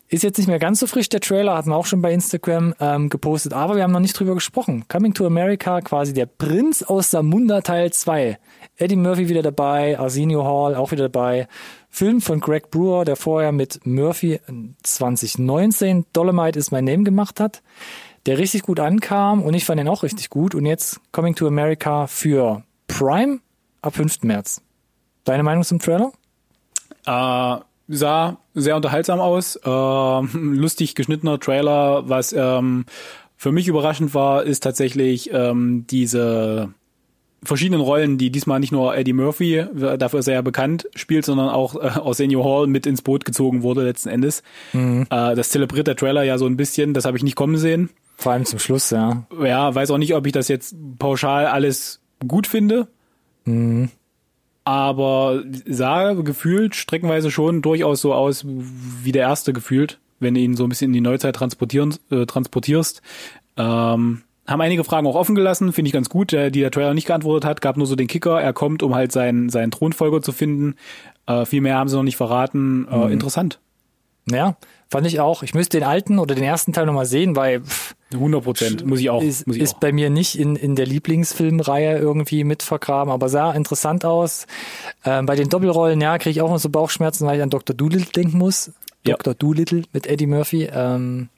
Ist jetzt nicht mehr ganz so frisch, der Trailer, hatten wir auch schon bei Instagram ähm, gepostet, aber wir haben noch nicht drüber gesprochen. Coming to America, quasi der Prinz aus Samunda Teil 2. Eddie Murphy wieder dabei, Arsenio Hall auch wieder dabei. Film von Greg Brewer, der vorher mit Murphy 2019 Dolomite is my name gemacht hat der richtig gut ankam und ich fand ihn auch richtig gut. Und jetzt Coming to America für Prime ab 5. März. Deine Meinung zum Trailer? Äh, sah sehr unterhaltsam aus. Äh, lustig geschnittener Trailer. Was ähm, für mich überraschend war, ist tatsächlich ähm, diese verschiedenen Rollen, die diesmal nicht nur Eddie Murphy, dafür ist er ja bekannt, spielt, sondern auch äh, Arsenio Hall mit ins Boot gezogen wurde letzten Endes. Mhm. Äh, das zelebriert der Trailer ja so ein bisschen, das habe ich nicht kommen sehen. Vor allem zum Schluss, ja. Ja, weiß auch nicht, ob ich das jetzt pauschal alles gut finde. Mhm. Aber sah gefühlt streckenweise schon durchaus so aus wie der erste gefühlt, wenn du ihn so ein bisschen in die Neuzeit transportieren, äh, transportierst. Ähm, haben einige Fragen auch offen gelassen, finde ich ganz gut, der, die der Trailer nicht geantwortet hat. Gab nur so den Kicker, er kommt, um halt seinen, seinen Thronfolger zu finden. Äh, viel mehr haben sie noch nicht verraten. Äh, mhm. Interessant. Ja, fand ich auch. Ich müsste den alten oder den ersten Teil nochmal sehen, weil pff, 100 Prozent muss ich auch. Ist, muss ich ist auch. bei mir nicht in, in der Lieblingsfilmreihe irgendwie mit vergraben, aber sah interessant aus. Ähm, bei den Doppelrollen, ja, kriege ich auch noch so Bauchschmerzen, weil ich an Dr. Doolittle denken muss. Ja. Dr. Doolittle mit Eddie Murphy. Ähm,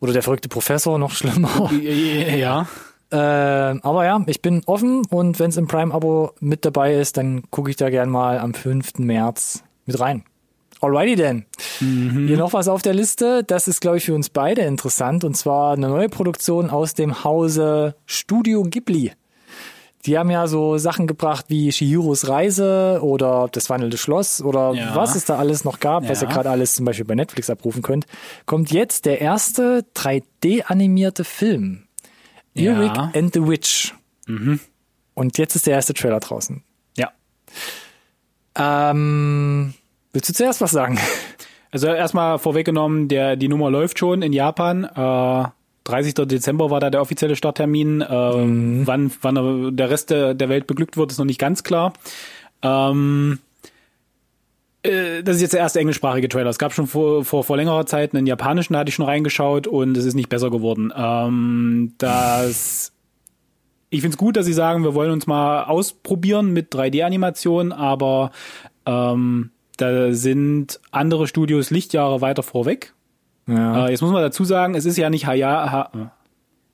oder der verrückte Professor, noch schlimmer. Ja. Äh, aber ja, ich bin offen und wenn es im Prime-Abo mit dabei ist, dann gucke ich da gern mal am 5. März mit rein. Alrighty denn. Mhm. Hier noch was auf der Liste. Das ist, glaube ich, für uns beide interessant. Und zwar eine neue Produktion aus dem Hause Studio Ghibli. Die haben ja so Sachen gebracht wie Shihiros Reise oder das wandelnde Schloss oder ja. was es da alles noch gab, ja. was ihr gerade alles zum Beispiel bei Netflix abrufen könnt. Kommt jetzt der erste 3D-animierte Film. Eric ja. and the Witch. Mhm. Und jetzt ist der erste Trailer draußen. Ja. Ähm, Willst du zuerst was sagen? Also erstmal vorweggenommen, der, die Nummer läuft schon in Japan. Äh, 30. Dezember war da der offizielle Starttermin. Äh, mhm. Wann, wann der Rest der, der Welt beglückt wird, ist noch nicht ganz klar. Ähm, äh, das ist jetzt der erste englischsprachige Trailer. Es gab schon vor, vor, vor längerer Zeit einen japanischen, da hatte ich schon reingeschaut und es ist nicht besser geworden. Ähm, das ich finde es gut, dass sie sagen, wir wollen uns mal ausprobieren mit 3D-Animation, aber ähm, da sind andere Studios Lichtjahre weiter vorweg. Ja. Äh, jetzt muss man dazu sagen, es ist ja nicht Haya, ha,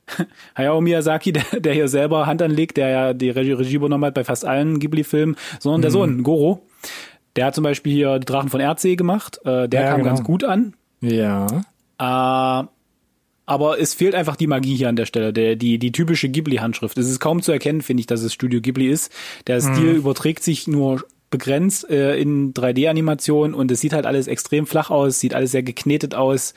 Hayao Miyazaki, der, der hier selber Hand anlegt, der ja die Regie, Regie übernommen hat bei fast allen Ghibli-Filmen, sondern mhm. der Sohn, Goro. Der hat zum Beispiel hier die Drachen von Erdsee gemacht. Äh, der ja, kam genau. ganz gut an. Ja. Äh, aber es fehlt einfach die Magie hier an der Stelle, der, die, die typische Ghibli-Handschrift. Es ist kaum zu erkennen, finde ich, dass es Studio Ghibli ist. Der Stil mhm. überträgt sich nur begrenzt äh, in 3D-Animation und es sieht halt alles extrem flach aus, sieht alles sehr geknetet aus.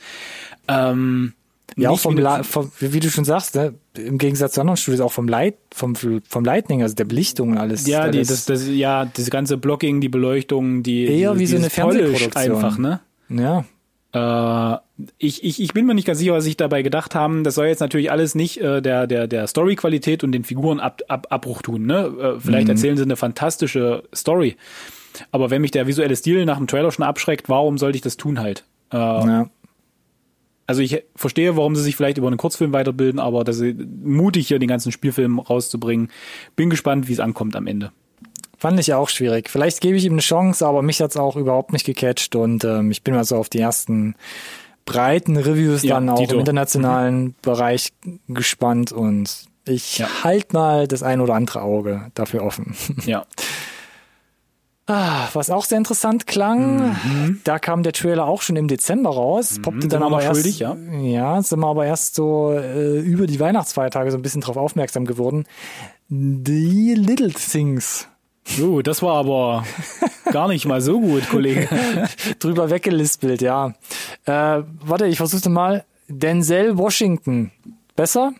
Ähm, Ja, auch vom, wie, vom, wie du schon sagst, ne, im Gegensatz zu anderen Studios auch vom Light, vom, vom Lightning, also der Belichtung und alles. Ja, die, das, das, ja, das ganze Blocking, die Beleuchtung, die eher wie so eine Fernsehproduktion einfach, ne? Ja. Äh, ich, ich, ich bin mir nicht ganz sicher, was sich dabei gedacht haben. Das soll jetzt natürlich alles nicht äh, der, der, der Story-Qualität und den Figuren ab, ab, Abbruch tun. Ne? Äh, vielleicht mhm. erzählen sie eine fantastische Story. Aber wenn mich der visuelle Stil nach dem Trailer schon abschreckt, warum sollte ich das tun halt? Äh, ja. Also ich verstehe, warum sie sich vielleicht über einen Kurzfilm weiterbilden, aber das ist mutig hier den ganzen Spielfilm rauszubringen. Bin gespannt, wie es ankommt am Ende. Fand ich auch schwierig. Vielleicht gebe ich ihm eine Chance, aber mich hat's auch überhaupt nicht gecatcht und ähm, ich bin mal so auf die ersten breiten Reviews ja, dann auch Tito. im internationalen mhm. Bereich gespannt und ich ja. halt mal das ein oder andere Auge dafür offen. Ja. Ah, was auch sehr interessant klang, mhm. da kam der Trailer auch schon im Dezember raus, mhm, poppte dann aber erst, schuldig, ja? ja, sind wir aber erst so äh, über die Weihnachtsfeiertage so ein bisschen drauf aufmerksam geworden. The Little Things. So, das war aber gar nicht mal so gut, Kollege. Drüber weggelispelt, ja. Äh, warte, ich versuche mal. Denzel Washington. Besser?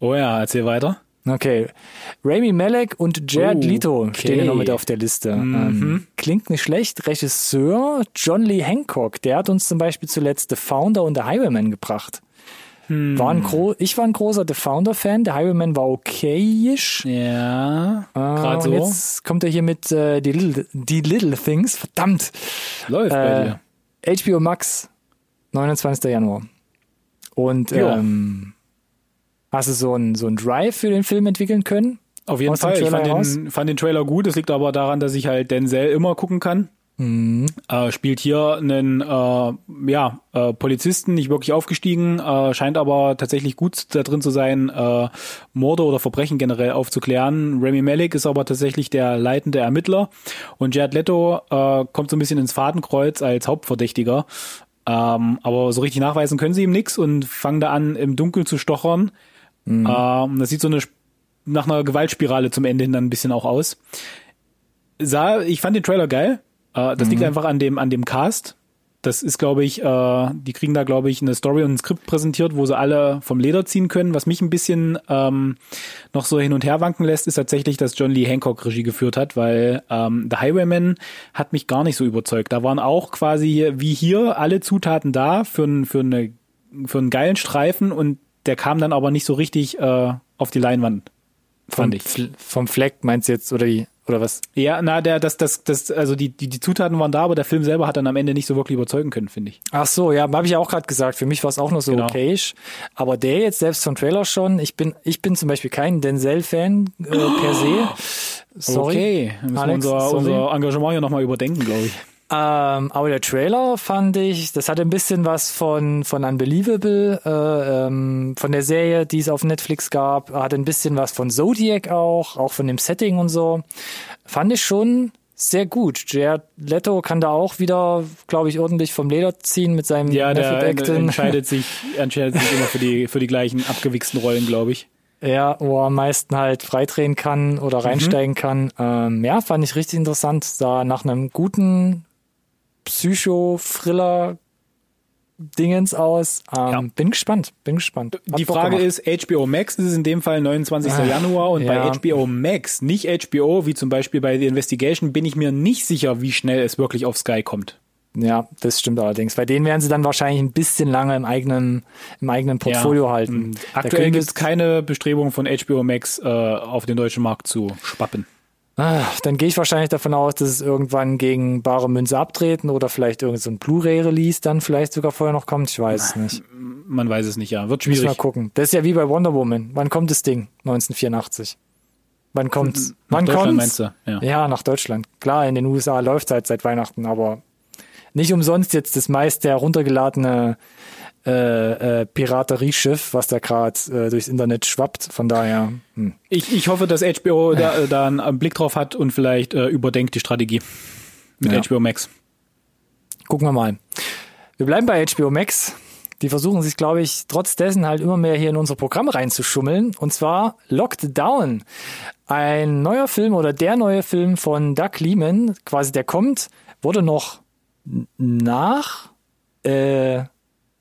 Oh ja, erzähl weiter. Okay. Rami Malek und Jared oh, Leto okay. stehen ja noch mit auf der Liste. Mhm. Ähm, klingt nicht schlecht. Regisseur John Lee Hancock, der hat uns zum Beispiel zuletzt The Founder und The Highwayman gebracht. Hm. War ein gro ich war ein großer The Founder-Fan. Der Highwayman war okayisch. Ja. Äh, Gerade so. Jetzt kommt er hier mit äh, die, Little, die Little Things. Verdammt. Läuft äh, bei dir. HBO Max, 29. Januar. Und ähm, Hast du so ein so ein Drive für den Film entwickeln können? Auf jeden Fall. Ich fand den, fand den Trailer gut. Es liegt aber daran, dass ich halt Denzel immer gucken kann. Mhm. Äh, spielt hier einen äh, ja, äh, Polizisten, nicht wirklich aufgestiegen, äh, scheint aber tatsächlich gut da drin zu sein, äh, Morde oder Verbrechen generell aufzuklären. Remy Malek ist aber tatsächlich der leitende Ermittler und Jared Leto äh, kommt so ein bisschen ins Fadenkreuz als Hauptverdächtiger. Ähm, aber so richtig nachweisen können sie ihm nichts und fangen da an, im Dunkeln zu stochern. Mhm. Ähm, das sieht so eine nach einer Gewaltspirale zum Ende hin dann ein bisschen auch aus. Sah, ich fand den Trailer geil. Äh, das mhm. liegt einfach an dem an dem Cast. Das ist, glaube ich, äh, die kriegen da, glaube ich, eine Story und ein Skript präsentiert, wo sie alle vom Leder ziehen können. Was mich ein bisschen ähm, noch so hin und her wanken lässt, ist tatsächlich, dass John Lee Hancock Regie geführt hat, weil ähm, The Highwayman hat mich gar nicht so überzeugt. Da waren auch quasi wie hier alle Zutaten da für, für, eine, für einen geilen Streifen und der kam dann aber nicht so richtig äh, auf die Leinwand, fand vom, ich. Vom Fleck meinst du jetzt, oder wie? Oder was? Ja, na, der, das, das, das, also die, die, die Zutaten waren da, aber der Film selber hat dann am Ende nicht so wirklich überzeugen können, finde ich. Ach so, ja, habe ich auch gerade gesagt. Für mich war es auch noch so genau. okayisch. Aber der jetzt selbst vom Trailer schon, ich bin, ich bin zum Beispiel kein Denzel-Fan äh, per se. Sorry. Okay, müssen Alex, wir unser, sorry. unser Engagement hier nochmal überdenken, glaube ich. Ähm, aber der Trailer fand ich, das hatte ein bisschen was von, von Unbelievable, äh, ähm, von der Serie, die es auf Netflix gab, hatte ein bisschen was von Zodiac auch, auch von dem Setting und so. Fand ich schon sehr gut. Jared Leto kann da auch wieder, glaube ich, ordentlich vom Leder ziehen mit seinem Ja, der entscheidet sich, entscheidet sich immer für die, für die gleichen abgewichsten Rollen, glaube ich. Ja, wo er am meisten halt freidrehen kann oder mhm. reinsteigen mhm. kann. Ähm, ja, fand ich richtig interessant. Da nach einem guten Psycho-Thriller Dingens aus. Ähm, ja. Bin gespannt, bin gespannt. Hat die Frage ist, HBO Max ist es in dem Fall 29. Ah, Januar und ja. bei HBO Max, nicht HBO, wie zum Beispiel bei The Investigation, bin ich mir nicht sicher, wie schnell es wirklich auf Sky kommt. Ja, das stimmt allerdings. Bei denen werden sie dann wahrscheinlich ein bisschen lange im eigenen, im eigenen Portfolio ja. halten. Aktuell gibt es keine Bestrebung von HBO Max äh, auf den deutschen Markt zu schwappen. Ah, dann gehe ich wahrscheinlich davon aus, dass es irgendwann gegen bare Münze abtreten oder vielleicht irgendein so Blu-ray-Release dann vielleicht sogar vorher noch kommt. Ich weiß es nicht. Man weiß es nicht, ja. Wird schwierig. Muss mal gucken. Das ist ja wie bei Wonder Woman. Wann kommt das Ding? 1984. Wann kommt's? Nach Wann Deutschland meinst du? Ja. ja, nach Deutschland. Klar, in den USA läuft es halt seit Weihnachten, aber nicht umsonst jetzt das meiste heruntergeladene äh, äh, Piraterieschiff, was da gerade äh, durchs Internet schwappt. Von daher. Hm. Ich, ich hoffe, dass HBO da, äh, da einen Blick drauf hat und vielleicht äh, überdenkt die Strategie mit ja. HBO Max. Gucken wir mal. Wir bleiben bei HBO Max. Die versuchen sich, glaube ich, trotz dessen halt immer mehr hier in unser Programm reinzuschummeln. Und zwar Locked Down. Ein neuer Film oder der neue Film von Doug Lehman, quasi der kommt, wurde noch nach äh,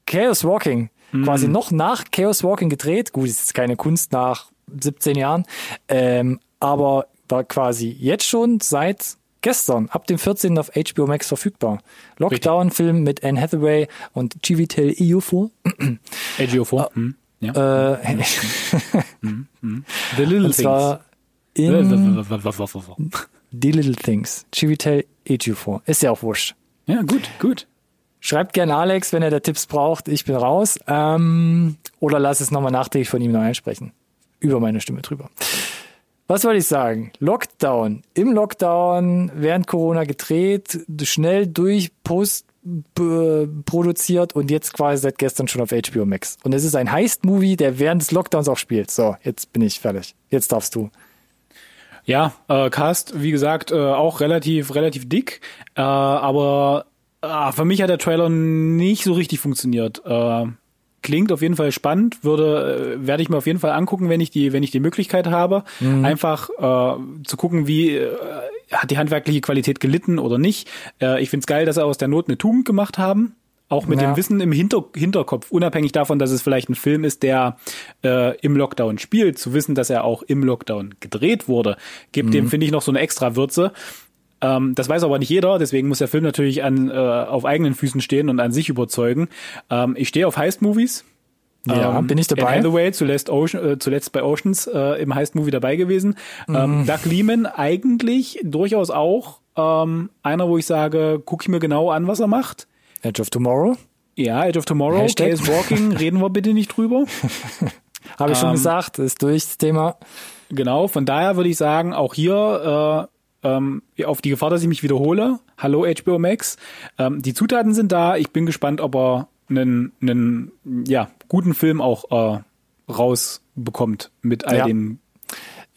Chaos Walking. Quasi noch nach Chaos Walking gedreht. Gut, ist jetzt keine Kunst nach 17 Jahren. Ähm, aber war quasi jetzt schon seit gestern, ab dem 14. auf HBO Max verfügbar. Lockdown-Film mit Anne Hathaway und Chiwetel Ejiofor. AGO4. Hm. Ja. Äh, The Little und zwar in The Little Things. Chiwetel Ejiofor. Ist ja auch wurscht. Ja, gut, gut. Schreibt gerne Alex, wenn er da Tipps braucht. Ich bin raus. Ähm, oder lass es nochmal nachträglich von ihm neu einsprechen. Über meine Stimme drüber. Was wollte ich sagen? Lockdown. Im Lockdown, während Corona gedreht, schnell durch, post b- produziert und jetzt quasi seit gestern schon auf HBO Max. Und es ist ein Heist-Movie, der während des Lockdowns auch spielt. So, jetzt bin ich fertig. Jetzt darfst du. Ja, äh, Cast, wie gesagt, äh, auch relativ, relativ dick, äh, aber äh, für mich hat der Trailer nicht so richtig funktioniert. Äh, klingt auf jeden Fall spannend, würde, äh, werde ich mir auf jeden Fall angucken, wenn ich die, wenn ich die Möglichkeit habe, einfach äh, zu gucken, wie äh, hat die handwerkliche Qualität gelitten oder nicht. Äh, ich find's geil, dass sie aus der Not eine Tugend gemacht haben. Auch mit Ja. dem Wissen im Hinter Hinterkopf, unabhängig davon, dass es vielleicht ein Film ist, der äh, im Lockdown spielt, zu wissen, dass er auch im Lockdown gedreht wurde, gibt dem, finde ich, noch so eine extra Würze. Ähm, das weiß aber nicht jeder, deswegen muss der Film natürlich an, äh, auf eigenen Füßen stehen und an sich überzeugen. Ähm, ich stehe auf Heist-Movies. Ja, bin ich dabei? Anne Hathaway, zuletzt, Ocean, äh, zuletzt bei Oceans äh, im Heist-Movie dabei gewesen. Ähm, Mhm. Doug Liman eigentlich durchaus auch ähm, einer, wo ich sage, guck ich mir genau an, was er macht. Edge of Tomorrow. Ja, Edge of Tomorrow, Hashtag. Case Walking, reden wir bitte nicht drüber. Habe ich schon Ähm, gesagt, ist durch das Thema. Genau, von daher würde ich sagen, auch hier äh, ähm, auf die Gefahr, dass ich mich wiederhole, hallo HBO Max, ähm, die Zutaten sind da, ich bin gespannt, ob er einen, einen ja, guten Film auch äh, rausbekommt mit all Ja. den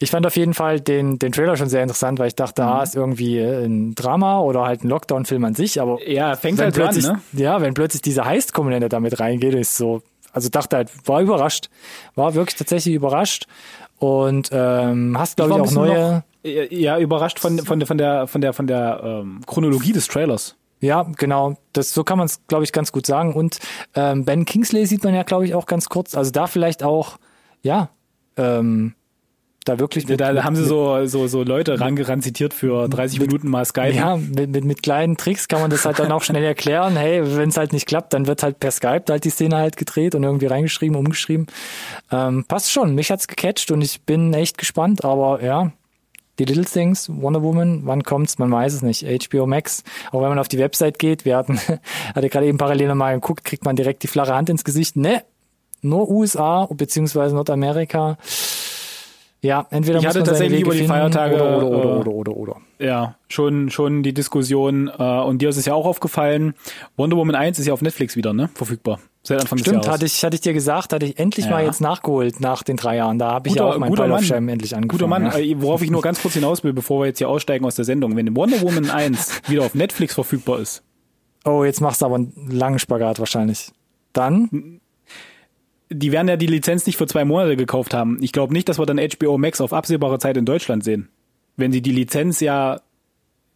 Ich fand auf jeden Fall den, den Trailer schon sehr interessant, weil ich dachte, Mhm. ah, ist irgendwie ein Drama oder halt ein Lockdown-Film an sich, aber Ja, fängt halt so an, plötzlich, ne? ja, wenn plötzlich dieser Heist-Komponente damit reingeht, ist so, also dachte halt, war überrascht, war wirklich tatsächlich überrascht und ähm, hast glaube ich, ein auch neue, noch, ja, überrascht von, von, der- von der, von der, von der ähm, Chronologie des Trailers. ja, genau, das so kann man es glaube ich ganz gut sagen und ähm, Ben Kingsley sieht man ja glaube ich auch ganz kurz, also da vielleicht auch, ja, ähm, da wirklich mit, Da mit, haben sie so, so, so Leute rangerannt zitiert für 30 Minuten mal Skype. Ja, mit, mit, mit kleinen Tricks kann man das halt dann auch schnell erklären. Hey, wenn es halt nicht klappt, dann wird halt per Skype halt die Szene halt gedreht und irgendwie reingeschrieben, umgeschrieben. Ähm, passt schon, mich hat's gecatcht und ich bin echt gespannt, aber ja, die Little Things, Wonder Woman, wann kommt's? Man weiß es nicht. HBO Max, auch wenn man auf die Website geht, wir hatten, hatte gerade eben parallel nochmal geguckt, kriegt man direkt die flache Hand ins Gesicht. Ne, nur USA beziehungsweise Nordamerika. Ja, entweder Ich hatte tatsächlich über die Feiertage, oder oder oder oder oder oder. Ja, schon, schon die Diskussion. Äh, und dir ist es ja auch aufgefallen. Wonder Woman 1 ist ja auf Netflix wieder, ne? Verfügbar. Seit Anfang des Stimmt, Jahres. hatte ich, hatte ich dir gesagt, hatte ich endlich Ja. mal jetzt nachgeholt nach den drei Jahren. Da habe ich ja auch meinen Pile of Shame endlich angefangen. Guter Mann, ja. äh, worauf ich nur ganz kurz hinaus will, bevor wir jetzt hier aussteigen aus der Sendung. Wenn Wonder Woman 1 wieder auf Netflix verfügbar ist, Oh, jetzt machst du aber einen langen Spagat wahrscheinlich. Dann, die werden ja die Lizenz nicht für zwei Monate gekauft haben. Ich glaube nicht, dass wir dann HBO Max auf absehbare Zeit in Deutschland sehen. Wenn sie die Lizenz ja,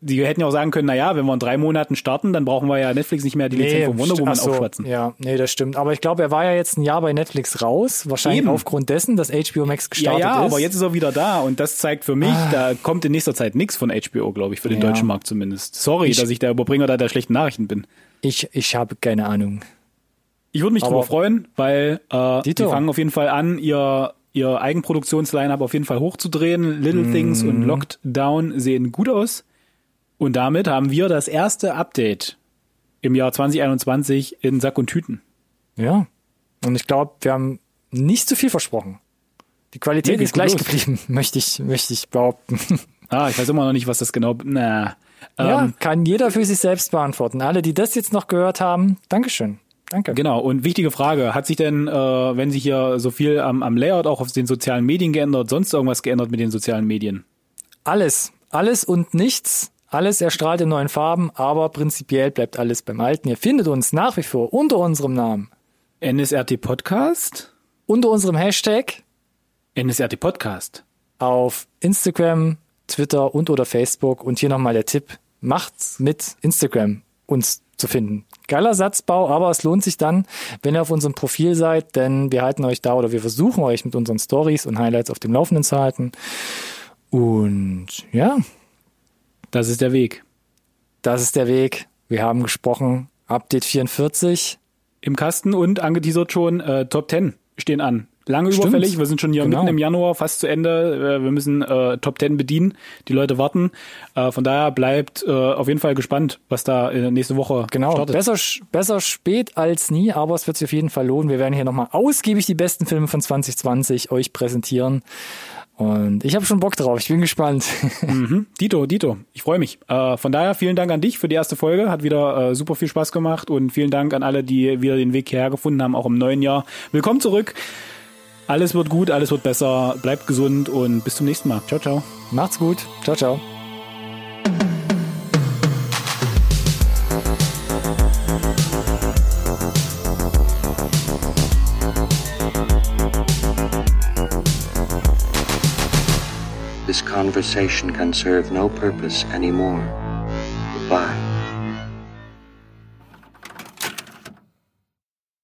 sie hätten ja auch sagen können, na ja, wenn wir in drei Monaten starten, dann brauchen wir ja Netflix nicht mehr die Lizenz von Wonder Woman so, aufschwatzen. Ja, nee, das stimmt. Aber ich glaube, er war ja jetzt ein Jahr bei Netflix raus. Wahrscheinlich Eben. aufgrund dessen, dass HBO Max Ja, gestartet ja, ist. aber jetzt ist er wieder da und das zeigt für mich, da kommt in nächster Zeit nichts von HBO, glaube ich, für den Ja. deutschen Markt zumindest. Sorry, Ich- dass ich der Überbringer da der schlechten Nachrichten bin. Ich, ich habe keine Ahnung. Ich würde mich Aber- drüber freuen, weil äh, die fangen auf jeden Fall an, ihr ihr Eigenproduktionsline-up auf jeden Fall hochzudrehen. Little Things Mhm. und Locked Down sehen gut aus. Und damit haben wir das erste Update im Jahr 2021 in Sack und Tüten. Ja. Und ich glaube, wir haben nicht zu viel versprochen. Die Qualität Nee, ist gleich los. geblieben, möchte ich, möchte ich behaupten. Ah, ich weiß immer noch nicht, was das genau. Na. Ja, Ähm, kann jeder für sich selbst beantworten. Alle, die das jetzt noch gehört haben, Dankeschön. Danke. Genau, und wichtige Frage, hat sich denn, äh, wenn sich hier so viel am, am Layout auch auf den sozialen Medien geändert, sonst irgendwas geändert mit den sozialen Medien? Alles, alles und nichts. Alles erstrahlt in neuen Farben, aber prinzipiell bleibt alles beim Alten. Ihr findet uns nach wie vor unter unserem Namen, NSRT Podcast? unter unserem Hashtag NSRT Podcast. auf Instagram, Twitter und oder Facebook. Und hier nochmal der Tipp, macht's mit Instagram uns zu finden. Geiler Satzbau, aber es lohnt sich dann, wenn ihr auf unserem Profil seid, denn wir halten euch da oder wir versuchen euch mit unseren Stories und Highlights auf dem Laufenden zu halten. Und ja. Das ist der Weg. Das ist der Weg. Wir haben gesprochen. Update 44. Im Kasten und angeteasert schon, äh, Top 10 stehen an. Lange Stimmt. überfällig, wir sind schon hier genau. mitten im Januar, fast zu Ende. Äh, wir müssen äh, Top 10 bedienen, die Leute warten. Äh, von daher bleibt äh, auf jeden Fall gespannt, was da der nächste Woche genau. startet. Besser, besser spät als nie, aber es wird sich auf jeden Fall lohnen. Wir werden hier nochmal ausgiebig die besten Filme von 2020 euch präsentieren. Und ich habe schon Bock drauf, ich bin gespannt. Mhm. Dito, Dito, ich freue mich. Äh, von daher vielen Dank an dich für die erste Folge, hat wieder äh, super viel Spaß gemacht und vielen Dank an alle, die wieder den Weg hierher gefunden haben, auch im neuen Jahr. Willkommen zurück. Alles wird gut, alles wird besser. Bleibt gesund und bis zum nächsten Mal. Ciao, ciao. Macht's gut. Ciao, ciao. This conversation can serve no purpose anymore. Goodbye.